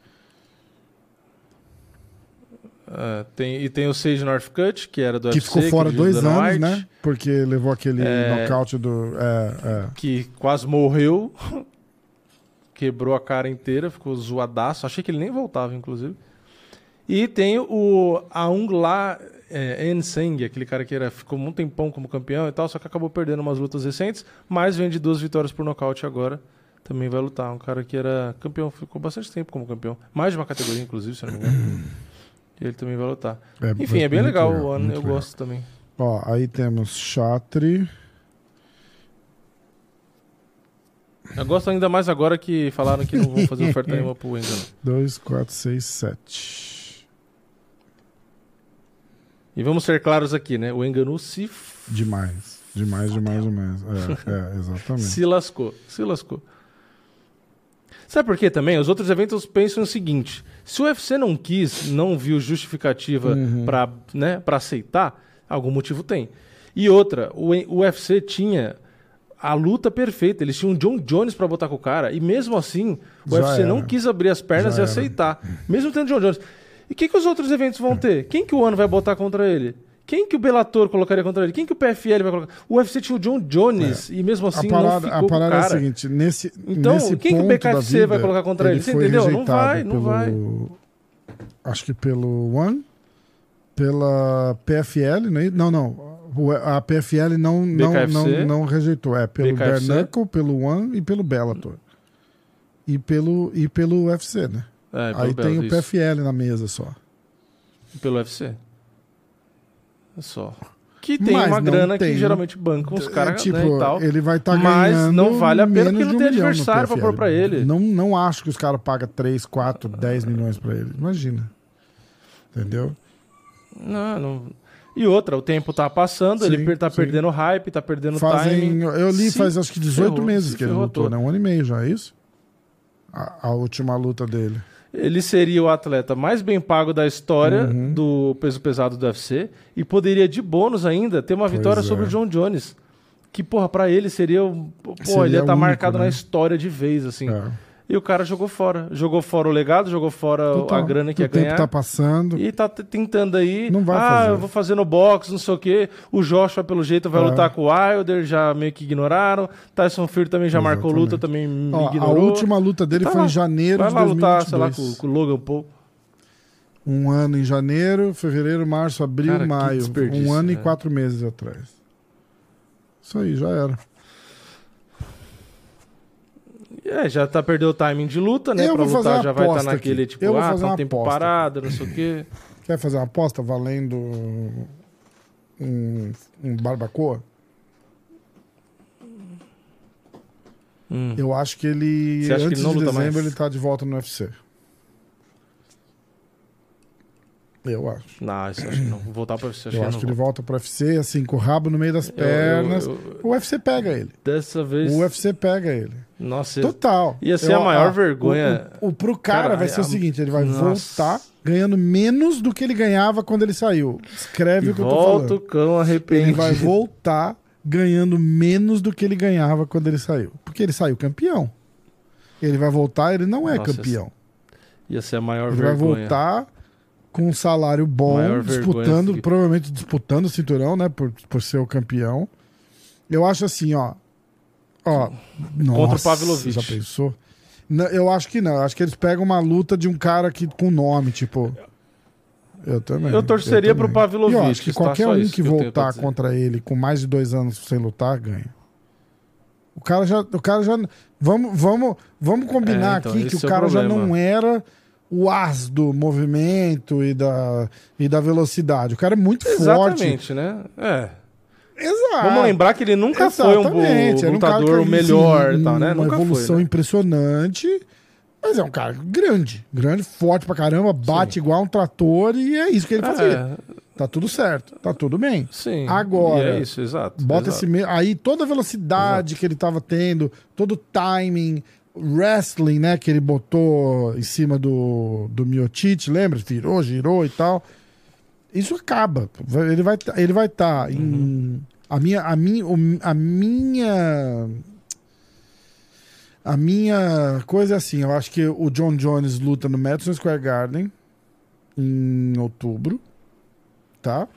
É, tem, e tem o Sage Northcutt, que era do que UFC. ficou fora dividiu dois Dana anos, White, né? Porque levou aquele É. nocaute do. É, é. Que quase morreu. *laughs* Quebrou a cara inteira, ficou zoadaço. Achei que ele nem voltava, inclusive. E tem o Aung La é, Enseng, aquele cara que era, ficou um tempão como campeão e tal, só que acabou perdendo umas lutas recentes, mas vem de duas vitórias por nocaute agora. Também vai lutar. Um cara que era campeão, ficou bastante tempo como campeão. Mais de uma categoria, inclusive, se não me engano. *coughs* Ele também vai lutar. É Enfim, é bem muito legal o ano, eu legal. gosto também. Ó, aí temos Chatri. Eu gosto ainda mais agora que falaram que não vão fazer *laughs* oferta nenhuma pro Engano. 2, 4, 6, 7. E vamos ser claros aqui, né? O Enganu se, Demais. Demais, demais, demais. É, é, exatamente. se lascou. Se lascou. Sabe por quê também? Os outros eventos pensam o seguinte: se o UFC não quis, não viu justificativa Uhum. pra, né, pra aceitar, algum motivo tem. E outra, o, o UFC tinha a luta perfeita. Eles tinham John Jones pra botar com o cara. E mesmo assim, o Já UFC não era. quis abrir as pernas Já e era. aceitar. Mesmo tendo John Jones. E o que, que os outros eventos vão ter? Quem que o Ano vai botar contra ele? Quem que o Bellator colocaria contra ele? Quem que o PFL vai colocar? O UFC tinha o John Jones e mesmo assim a parada, não a ficou parada com o é cara. a seguinte: nesse, Então, nesse quem que o BKFC vida, vai colocar contra ele? Você foi entendeu? Não vai, não pelo- vai. Acho que pelo One, pela PFL, não é? não, não. O- A PFL não, não, BKFC. não, não rejeitou. É pelo BKFC. Bernacle, pelo One e pelo Bellator. E pelo, e pelo UFC, né? É, pelo Aí tem o Bellator, isso. PFL na mesa só. Pelo UFC. É só. Que tem Mas uma grana tem- que geralmente banca os É, caras tipo, né, e tal. ele vai estar Mas não vale a pena porque não um tem adversário pra pôr pra ele. Não, não acho que os caras pagam 3, 4, 10 milhões pra ele. Imagina. Entendeu? Não, não... E outra, o tempo tá passando, Sim, ele tá sim. perdendo hype, tá perdendo Fazem, timing. eu li Se faz acho que 18 ferrou, meses se que ele lutou, todo. né? Um ano e meio já, é isso? A, a última luta dele. Ele seria o atleta mais bem pago da história Uhum. do peso pesado do UFC e poderia, de bônus ainda, ter uma Pois vitória é. sobre o John Jones. Que, porra, pra ele seria. Pô, Seria ele ia estar único, marcado né? na história de vez, assim. É. E o cara jogou fora. Jogou fora o legado, jogou fora Total. a grana que o ia tempo ganhar. tá passando. E tá tentando aí. Não vai ah, fazer. eu vou fazer no box, não sei o quê. O Joshua, pelo jeito, vai É. lutar com o Wilder, já meio que ignoraram. Tyson Fury também já marcou Exatamente. luta, também me Ó, a ignorou. última luta dele Tá foi lá. em janeiro Vai de lá lutar, sei lá, 2022. com, com o Logan Paul. Um ano em janeiro, fevereiro, março, abril, Cara, maio. Um ano e né? quatro meses atrás. Isso aí, já era. É, já tá perdendo o timing de luta, né? Eu pra vou fazer lutar uma já vai estar aposta naquele, aqui. tipo, Eu ah, fazer tá um tempo aposta. parado, não sei o quê. Quer fazer uma aposta valendo um, um barbacoa? Hum. Eu acho que ele, Você acha que antes ele não de luta dezembro, mais? ele tá de volta no UFC. Eu acho. Não, isso acho que não. Voltar pra você. Acho eu que acho que ele volta pro UFC, assim, com o rabo no meio das Eu- eu- pernas. eu- O UFC pega ele. dessa vez. O UFC pega ele. Nossa, Total. Ia ser a maior vergonha. O, o, o- pro cara, Cara, vai ser o a- seguinte: ele vai Nossa. voltar ganhando menos do que ele ganhava quando ele saiu. Escreve e o que eu tô volta falando. o cão arrependido. Ele vai voltar ganhando menos do que ele ganhava quando ele saiu. Porque ele saiu campeão. Ele vai voltar, ele não é Nossa, campeão. Ia ser a maior Ele vai vergonha. voltar com um salário bom, Maior disputando, que- provavelmente disputando o cinturão, né? Por, por ser o campeão. Eu acho assim, ó. Ó. Nossa, Pavlovich. Já pensou? Não, eu acho que não. Eu acho que eles pegam uma luta de um cara que, com nome, tipo. Eu também. Eu torceria também. pro Pavlovich, E eu acho que qualquer um que que eu voltar contra ele com mais de dois anos sem lutar, ganha. O cara já. O cara já vamos, vamos, vamos combinar É, então, aqui que esse o é o cara já não era o as do movimento e da, e da velocidade. O cara é muito forte. Exatamente, né? É. Exato. Vamos lembrar que ele nunca foi um Exatamente, era um lutador que, melhor e tal, né? Uma Nunca evolução foi. né? impressionante. Mas é um cara grande. Grande, forte pra caramba, bate igual um trator e é isso que ele fazia. É, Tá tudo certo, tá tudo bem. sim. Agora, é isso, exato. Bota exato. esse aí toda a velocidade que ele tava tendo, todo o timing, wrestling, né, que ele botou em cima do do Miocic, lembra? Virou, girou e tal. Isso acaba. Ele vai tá- ele vai estar em Uhum. a minha a minha a minha a minha coisa é assim, eu acho que o John Jones luta no Madison Square Garden em outubro, tá?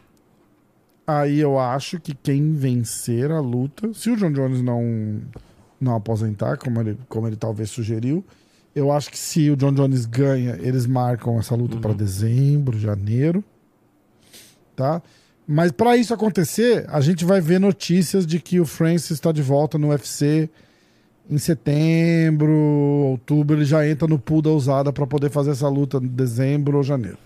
Aí eu acho que quem vencer a luta, se o John Jones não não aposentar, como ele, como ele talvez sugeriu, eu acho que se o John Jones ganha, eles marcam essa luta para dezembro, janeiro, tá? Mas para isso acontecer, a gente vai ver notícias de que o Francis está de volta no UFC em setembro, outubro, ele já entra no pool da usada para poder fazer essa luta em dezembro ou janeiro.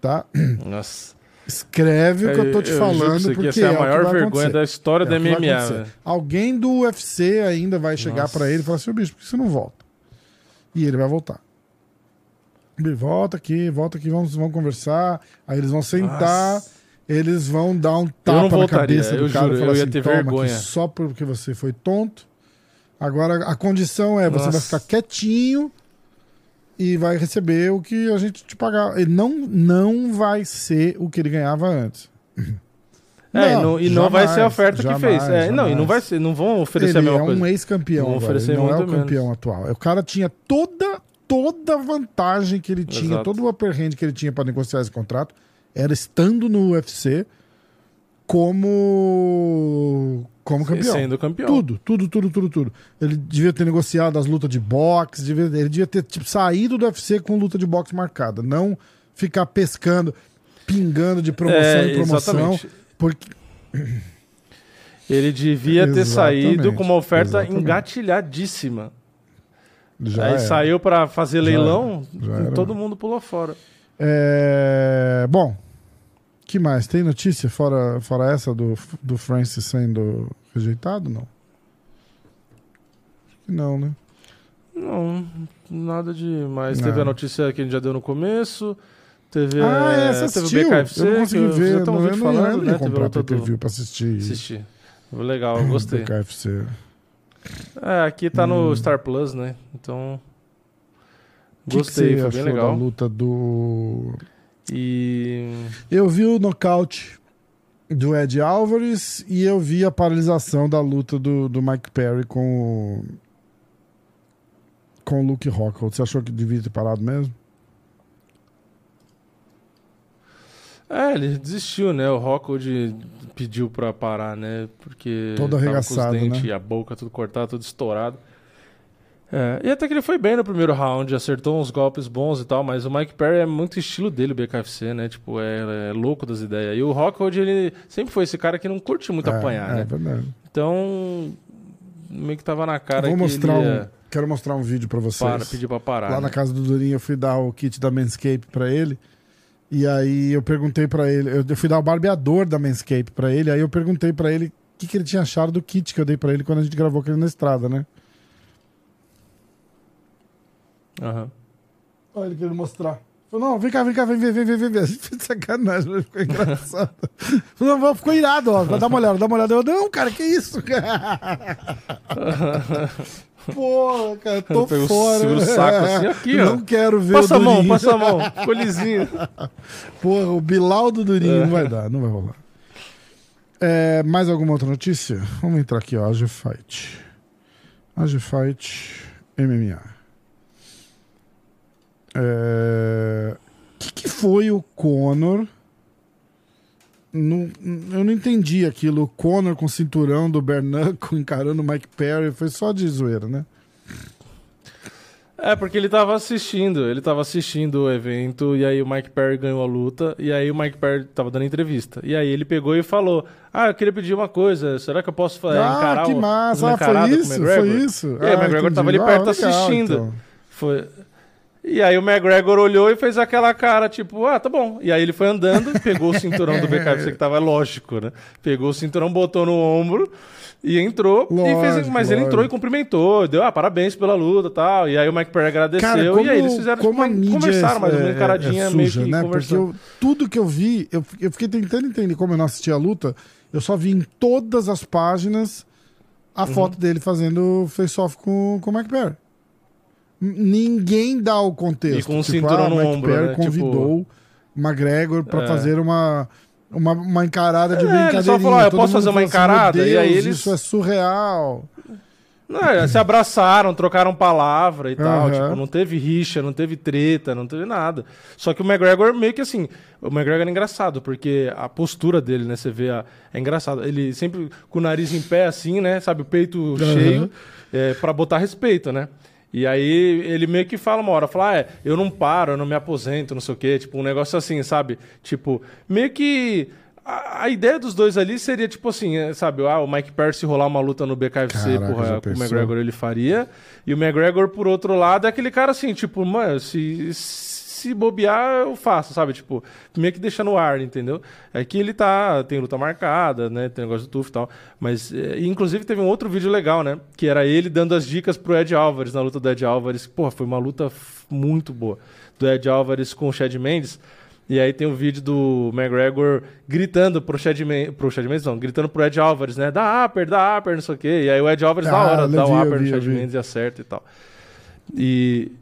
Tá? Nossa. Escreve o que eu tô te juro pra falando, porque ser é a que maior vai vergonha acontecer. da história É da MMA. velho. Alguém do UFC ainda vai chegar pra ele e falar assim: "Ô, bicho, por que você não volta? E ele vai voltar. Ele volta aqui, volta aqui, vamos, vamos conversar. Aí eles vão sentar, Nossa. eles vão dar um tapa na cabeça do eu cara juro, e falar eu ia assim: ter "Toma aqui, vergonha." só porque você foi tonto. Agora a condição é você Nossa. vai ficar quietinho e vai receber o que a gente te pagar. Ele não, não vai ser o que ele ganhava antes. É, e Não, não, e não vai ser a jamais, oferta jamais, que fez. É, não, e não jamais. vai ser, não vão oferecer ele a mesma é coisa. um ex-campeão, Vão velho. oferecer ele não é o campeão atual. O cara tinha toda toda a vantagem que ele tinha, Exato. todo o upper hand que ele tinha para negociar esse contrato, era estando no UFC como como campeão. Sendo campeão. Tudo, tudo, tudo, tudo, tudo. Ele devia ter negociado as lutas de boxe, devia- ele devia ter tipo, saído do UFC com luta de boxe marcada, não ficar pescando, pingando de promoção É, em promoção, exatamente. porque *clears throat* Ele devia ter saído com uma oferta exatamente. engatilhadíssima. já Aí era. saiu pra fazer leilão, já era. todo mundo pulou fora. É... Bom, que mais? Tem notícia fora, fora essa do, do Francis sendo rejeitado? Não. Acho que não, né? Não, nada demais. Não. Teve a notícia que a gente já deu no começo. Teve, ah, é, essa teve assistiu. o BKFC. eu não consegui que ver. Um não, eu não, eu falando, não né? ia Teve a comprar pay per view pra assistir. Assisti. Legal, gostei. BKFC. É, aqui tá Hum. no Star Plus, né? Então. Que que Gostei, você foi bem legal. da luta do... E. Eu vi o nocaute do Ed Álvares e eu vi a paralisação da luta do, do Mike Perry com o... com o Luke Rockhold. Você achou que devia ter parado mesmo? É, ele desistiu, né? O Rockhold pediu pra parar, né? Porque Todo tava com arregaçado, os dentes né? a boca tudo cortada, tudo estourado. É, e até que ele foi bem no primeiro round, acertou uns golpes bons e tal, mas o Mike Perry é muito estilo dele, o BKFC, né? Tipo, é, é louco das ideias. E o Rockhold, ele sempre foi esse cara que não curte muito é, apanhar, é, né? verdade. Então, meio que tava na cara Vou que mostrar ele um, quero mostrar um vídeo pra vocês. para, pedir pra parar. Lá né? na casa do Durinho eu fui dar o kit da Manscape pra ele. E aí eu perguntei pra ele, eu fui dar o barbeador da Manscape pra ele, aí eu perguntei pra ele o que, que ele tinha achado do kit que eu dei pra ele quando a gente gravou com ele na estrada, né? Aham. Olha ele querendo mostrar. Falei, não, vem cá, vem cá, vem, vem, vem, vem, vem. *laughs* vem. Fez sacanagem, mas ficou engraçado. *laughs* Falei, não, ficou irado, ó. Dá uma olhada, dá uma olhada. Eu, não, cara, que isso, cara? *laughs* Porra, cara, tô Pegou- fora. o saco assim, aqui, ó. Não quero ver Passa o a mão, Durinho. passa a mão. Ficou lisinho. Porra, o Bilal do Durinho É. não vai dar, não vai rolar. É, mais alguma outra notícia? Vamos entrar aqui, ó. AG Fight. AG Fight MMA. É, O que, que foi o Conor? Não- eu não entendi aquilo. O Conor com o cinturão do Bernacle *laughs* encarando o Mike Perry. Foi só de zoeira, né? É, porque ele tava assistindo, ele tava assistindo o evento, e aí o Mike Perry ganhou a luta, e aí o Mike Perry tava dando entrevista. E aí ele pegou e falou: Ah, eu queria pedir uma coisa, será que eu posso fa- ah, encarar que massa. Ah, foi o isso? McGregor?" Foi isso? E aí o Ah, McGregor tava ali entendi. perto Ah, legal, assistindo. então. Foi. E aí o McGregor olhou e fez aquela cara, tipo, ah, tá bom. E aí ele foi andando, pegou o cinturão do BKFC, que tava lógico, né? Pegou o cinturão, botou no ombro e entrou. e fez, Lógico, mas ele entrou e lógico. cumprimentou, deu, ah, parabéns pela luta e tal. E aí o Mike Perry agradeceu. Cara, como, e aí eles fizeram como tipo, a conversaram, é, mas uma encaradinha é meio suja, que né? Porque eu, tudo que eu vi, eu, eu fiquei tentando entender como eu não assisti a luta, eu só vi em todas as páginas a Uhum. foto dele fazendo face-off com, com o Mike Perry. Ninguém dá o contexto. E com um tipo, cinturão ah, no Mike ombro, né? convidou o McGregor pra É. fazer uma, uma, uma encarada de É, ele só falou, ah, eu Todo posso fazer uma assim, encarada? "Meu E aí Deus, eles- Isso é surreal. Não, é, se abraçaram, trocaram palavra e tal. Aham. Tipo, não teve rixa, não teve treta, não teve nada. Só que o McGregor meio que assim. O McGregor é engraçado, porque a postura dele, né? Você vê a. É engraçado. Ele sempre com o nariz em pé, assim, né? Sabe, o peito cheio, é, pra botar respeito, né? E aí ele meio que fala uma hora, fala, ah, é, eu não paro, eu não me aposento, não sei o quê. Tipo, um negócio assim, sabe? Tipo, meio que. A, a ideia dos dois ali seria, tipo assim, é, sabe? Ah, o Mike Perry se rolar uma luta no BKFC Caraca, porra, o? McGregor ele faria. E o McGregor, por outro lado, é aquele cara assim, tipo, mano, se, se bobear, eu faço, sabe? Tipo, meio que deixa no ar, entendeu? É que ele tá. Tem luta marcada, né? Tem negócio do Tuf e tal. Mas, é, inclusive, teve um outro vídeo legal, né? Que era ele dando as dicas pro Ed Álvares na luta do Ed Álvares. Porra, foi uma luta muito boa. Do Ed Álvares com o Chad Mendes. E aí tem o vídeo do McGregor gritando pro Chad, Men pro Chad Mendes, não, gritando pro Ed Álvares, né? Dá upper, dá upper, não sei o quê. E aí o Ed Álvares Ah, da hora dá o eu upper no vi, eu Chad vi. Mendes e acerta e tal. E,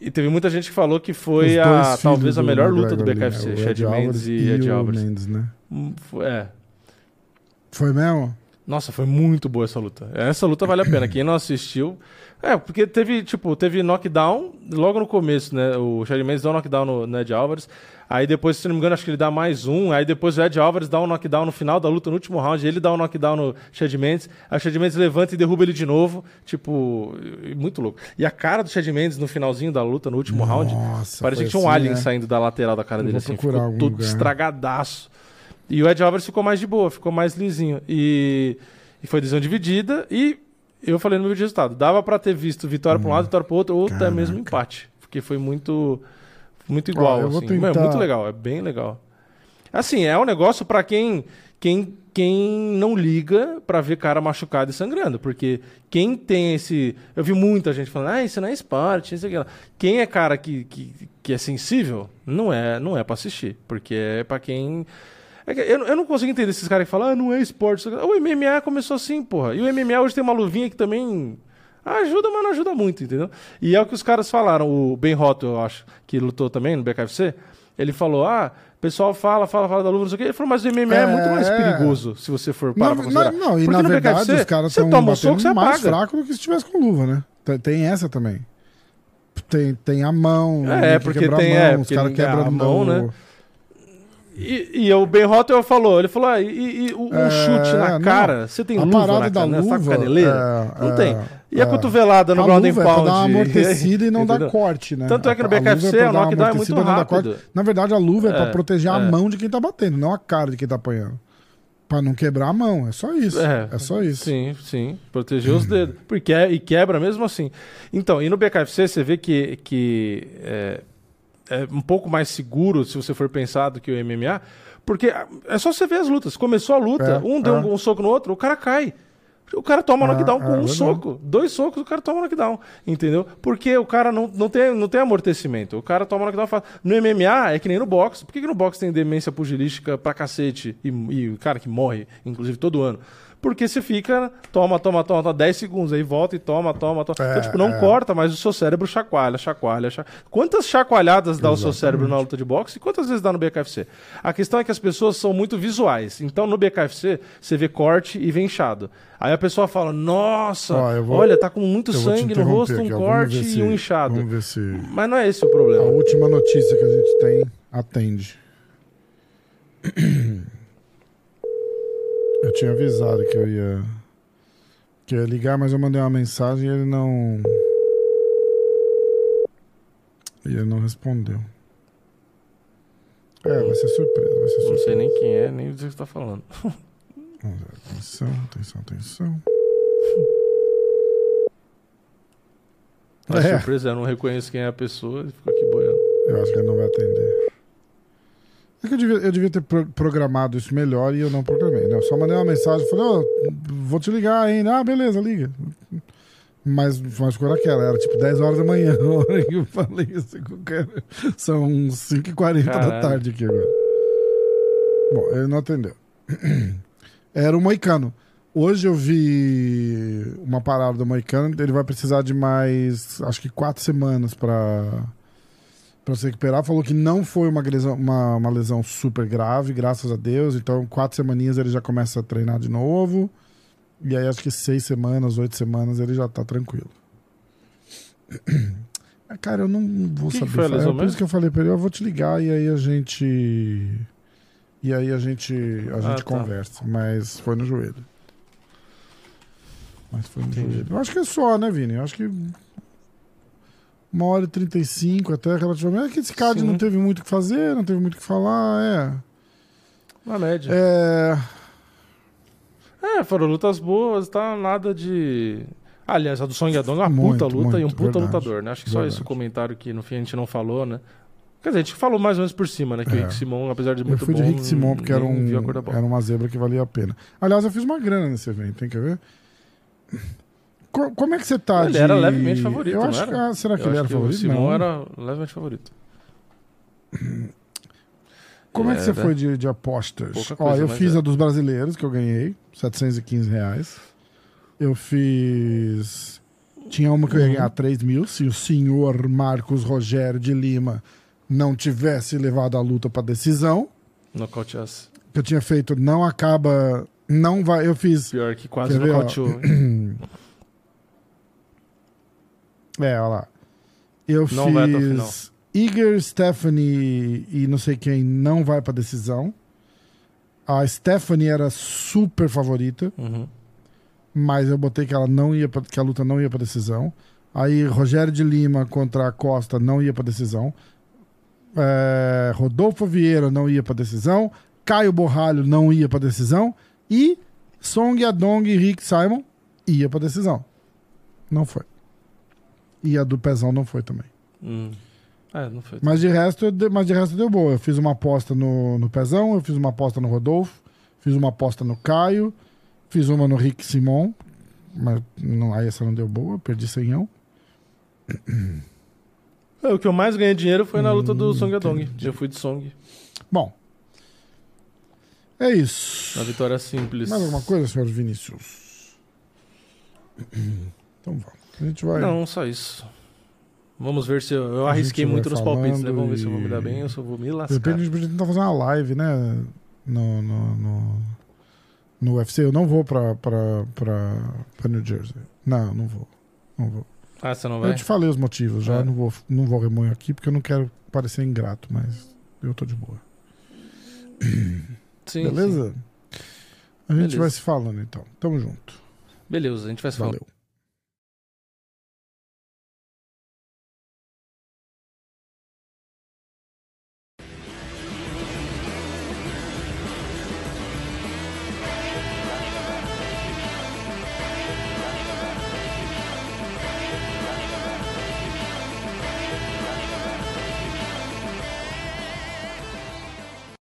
e teve muita gente que falou que foi a, talvez a melhor luta do ali, BKFC? O Chad Ed Mendes Álvares e Ed o Álvares. Mendes, né? Hum, foi- É. Foi mesmo? Nossa, foi muito boa essa luta. Essa luta vale a pena. Quem não assistiu. É, porque teve, tipo, teve knockdown logo no começo, né? O Chad Mendes dá um knockdown no, no Ed Álvares. Aí depois, se não me engano, acho que ele dá mais um. Aí depois o Ed Álvares dá um knockdown no final da luta, no último round. Ele dá um knockdown no Chad Mendes. Aí o Chad Mendes levanta e derruba ele de novo. Tipo, muito louco. E a cara do Chad Mendes no finalzinho da luta, no último round, Nossa, parecia foi que tinha um assim, alien né? saindo da lateral da cara Eu dele, assim. Ficou todo lugar. estragadaço. E o Ed Álvares ficou mais de boa, ficou mais lisinho. E, e foi decisão dividida. E eu falei no meu vídeo de resultado: dava pra ter visto vitória pra um lado, vitória pro outro, ou até Hum. Mesmo empate. Porque foi muito, muito igual. Ó, assim. Tentar- É muito legal, é bem legal. Assim, é um negócio pra quem, quem, quem não liga pra ver cara machucado e sangrando. Porque quem tem esse. Eu vi muita gente falando, ah, isso não é esporte, isso aqui. lá." Quem é cara que, que, que é sensível, não é, não é pra assistir. Porque é pra quem. É eu, eu não consigo entender esses caras que falam, ah, não é esporte. isso aqui lá." O MMA começou assim, porra. E o MMA hoje tem uma luvinha que também. Ajuda, mas não ajuda muito, entendeu? E é o que os caras falaram. O Ben Hotto, eu acho, que lutou também no BKFC, ele falou: ah, o pessoal fala, fala, fala da luva, não sei o quê. Ele falou, mas o MMA é, É. muito mais perigoso, se você for parar Não, pra considerar. não, não, e Porque na verdade BKFC, os caras você toma um soco, você mais apaga. fraco do que se tivesse com luva, né? Tem- Tem essa também. tem, tem a mão. É, ninguém porque quebra tem- a é, mão, os caras quebram a mão, né? E, e o Ben Rotter falou, ele falou, ah, e, e o, um É, chute na não. cara, você tem a luva na da luva. caneleira? é, Não é, tem. E a é. cotovelada no a ground and luva é pound? dar uma amortecida e não *laughs* dar corte, né? Tanto é que no A- a BKFC o dar uma knockdown é muito e rápido. Na verdade, a luva é, É, pra proteger a é. mão de quem tá batendo, não a cara de quem tá apanhando. Pra não quebrar a mão, é só isso. É, só isso. Sim, sim. Proteger os dedos. Porque é, e quebra mesmo assim. Então, e no BKFC você vê que, que é, é um pouco mais seguro se você for pensar do que o MMA. Porque é só você ver as lutas. Começou a luta, É, um deu é. um, soco no outro, o cara cai. O cara toma É, knockdown é com um verdade. soco. Dois socos, o cara toma knockdown. Entendeu? Porque o cara não, não, tem, não tem amortecimento. O cara toma knockdown e fala. No MMA é que nem no boxe. Por que, que no boxe tem demência pugilística pra cacete e, e cara que morre, inclusive todo ano? Porque você fica, toma, toma, toma, toma 10 segundos, aí volta e toma, toma, toma. É, então, tipo, não é. corta, mas o seu cérebro chacoalha, chacoalha, chacoalha. Quantas chacoalhadas dá o seu Exatamente. cérebro na luta de boxe e quantas vezes dá no BKFC? A questão é que as pessoas são muito visuais. Então, no BKFC, você vê corte e vê inchado. Aí a pessoa fala, nossa, eu vou- olha, tá com muito Eu sangue no rosto, um corte ver e se- um inchado. Vamos ver se Mas não é esse o a problema. última notícia que a gente tem atende. Eu tinha avisado que eu ia que eu ia ligar, mas eu mandei uma mensagem e ele não e ele não respondeu. É, vai ser surpresa, vai ser Não surpresa. sei nem quem é, nem do que você tá falando. Atenção, atenção, atenção. Mas É. surpresa, eu não reconheço quem é a pessoa e fico aqui boiando. Eu acho que ele não vai atender. É que eu devia, eu devia ter pro- programado isso melhor e eu não programei. Né? Eu só mandei uma mensagem, falei, ó, vou te ligar ainda. Ah, beleza, liga. Mas, mas ficou naquela, era tipo 10 horas da manhã, *laughs* a hora que eu falei isso com o cara. São 5h40 da tarde aqui agora. Bom, ele não atendeu. *clears throat* Era o Moicano. Hoje eu vi uma parada do Moicano, ele vai precisar de mais, acho que quatro semanas pra para se recuperar. Falou que não foi uma lesão, uma, uma lesão super grave, graças a Deus. Então, quatro semaninhas ele já começa a treinar de novo. E aí, acho que seis semanas, oito semanas ele já tá tranquilo. *clears throat* Ah, Cara, eu não vou Que que saber. foi a falar. lesão é por mesmo? isso que eu falei pra ele, eu vou te ligar e aí a gente. E aí a gente, a gente tá. conversa. Mas foi no joelho. Mas foi no Entendi. joelho. Eu acho que é só, né, Vini? Eu acho que uma hora e 35 até relativamente. É que esse card Sim. não teve muito o que fazer, não teve muito o que falar, Na média. é. É. É, foram lutas boas, tá? Nada de. Aliás, a do Song Yadong é uma Muito, puta luta e um muito, puta verdade. lutador, né? Acho que só Verdade. esse o comentário que no fim a gente não falou, né? Quer dizer, a gente falou mais ou menos por cima, né? Que o É. Rick Simon, apesar de Eu muito fui de bom, Rick Simon porque era, um, era uma zebra que valia a pena. Aliás, eu fiz uma grana nesse evento, tem que ver? Co- Como é que você tá Ele de... era levemente favorito, eu acho que, ah, Será que Eu ele era que favorito? O Simon Não. era levemente favorito. *clears throat* Como é que você Era. foi de, de apostas? Ó, eu fiz é. a dos brasileiros, que eu ganhei, 715 reais. Eu fiz... Tinha uma que eu ia Uhum. ganhar 3 mil, se o senhor Marcos Rogério de Lima não tivesse levado a luta pra decisão. Nocauteasse. Que eu tinha feito não acaba... Não vai... Eu fiz... Pior que quase nocauteou. *clears throat* É, olha lá. Eu Não fiz Iger, Stephanie e não sei quem não vai pra decisão. A Stephanie era super favorita, Uhum. mas eu botei que ela não ia pra, que a luta não ia pra decisão. Aí Rogério de Lima contra a Costa não ia pra decisão. É, Rodolfo Vieira não ia pra decisão. Caio Borralho não ia pra decisão. E Song Yadong e Rick Simon ia pra decisão. Não foi. E a do Pezão não foi também. Hum. É, não foi. Mas de resto, mas de resto deu boa. Eu fiz uma aposta no, no Pezão, eu fiz uma aposta no Rodolfo, fiz uma aposta no Caio, fiz uma no Rick Simon, mas não, aí essa não deu boa, perdi senhão. É, o que eu mais ganhei dinheiro foi na luta do Hum, Song entendi. Eu fui de Song. Bom, é isso. Na vitória simples. Mais alguma coisa, senhor Vinícius? Então vamos. A gente vai. Não, só isso. Vamos ver se eu, eu arrisquei muito nos palpites, né? Vamos ver se eu vou me dar e- bem ou se eu vou me lascar. repente a gente podia tentar fazer uma live, né? No, no, no, no UFC. Eu não vou pra, pra, pra, pra New Jersey. Não, não vou. Não vou. Ah, você não vai? Eu te falei os motivos já, É. não, vou, não vou remoer aqui porque eu não quero parecer ingrato, mas eu tô de boa. Sim, Beleza? A gente Beleza. vai se falando então. Tamo junto. sim. Beleza, a gente vai se falando. Valeu.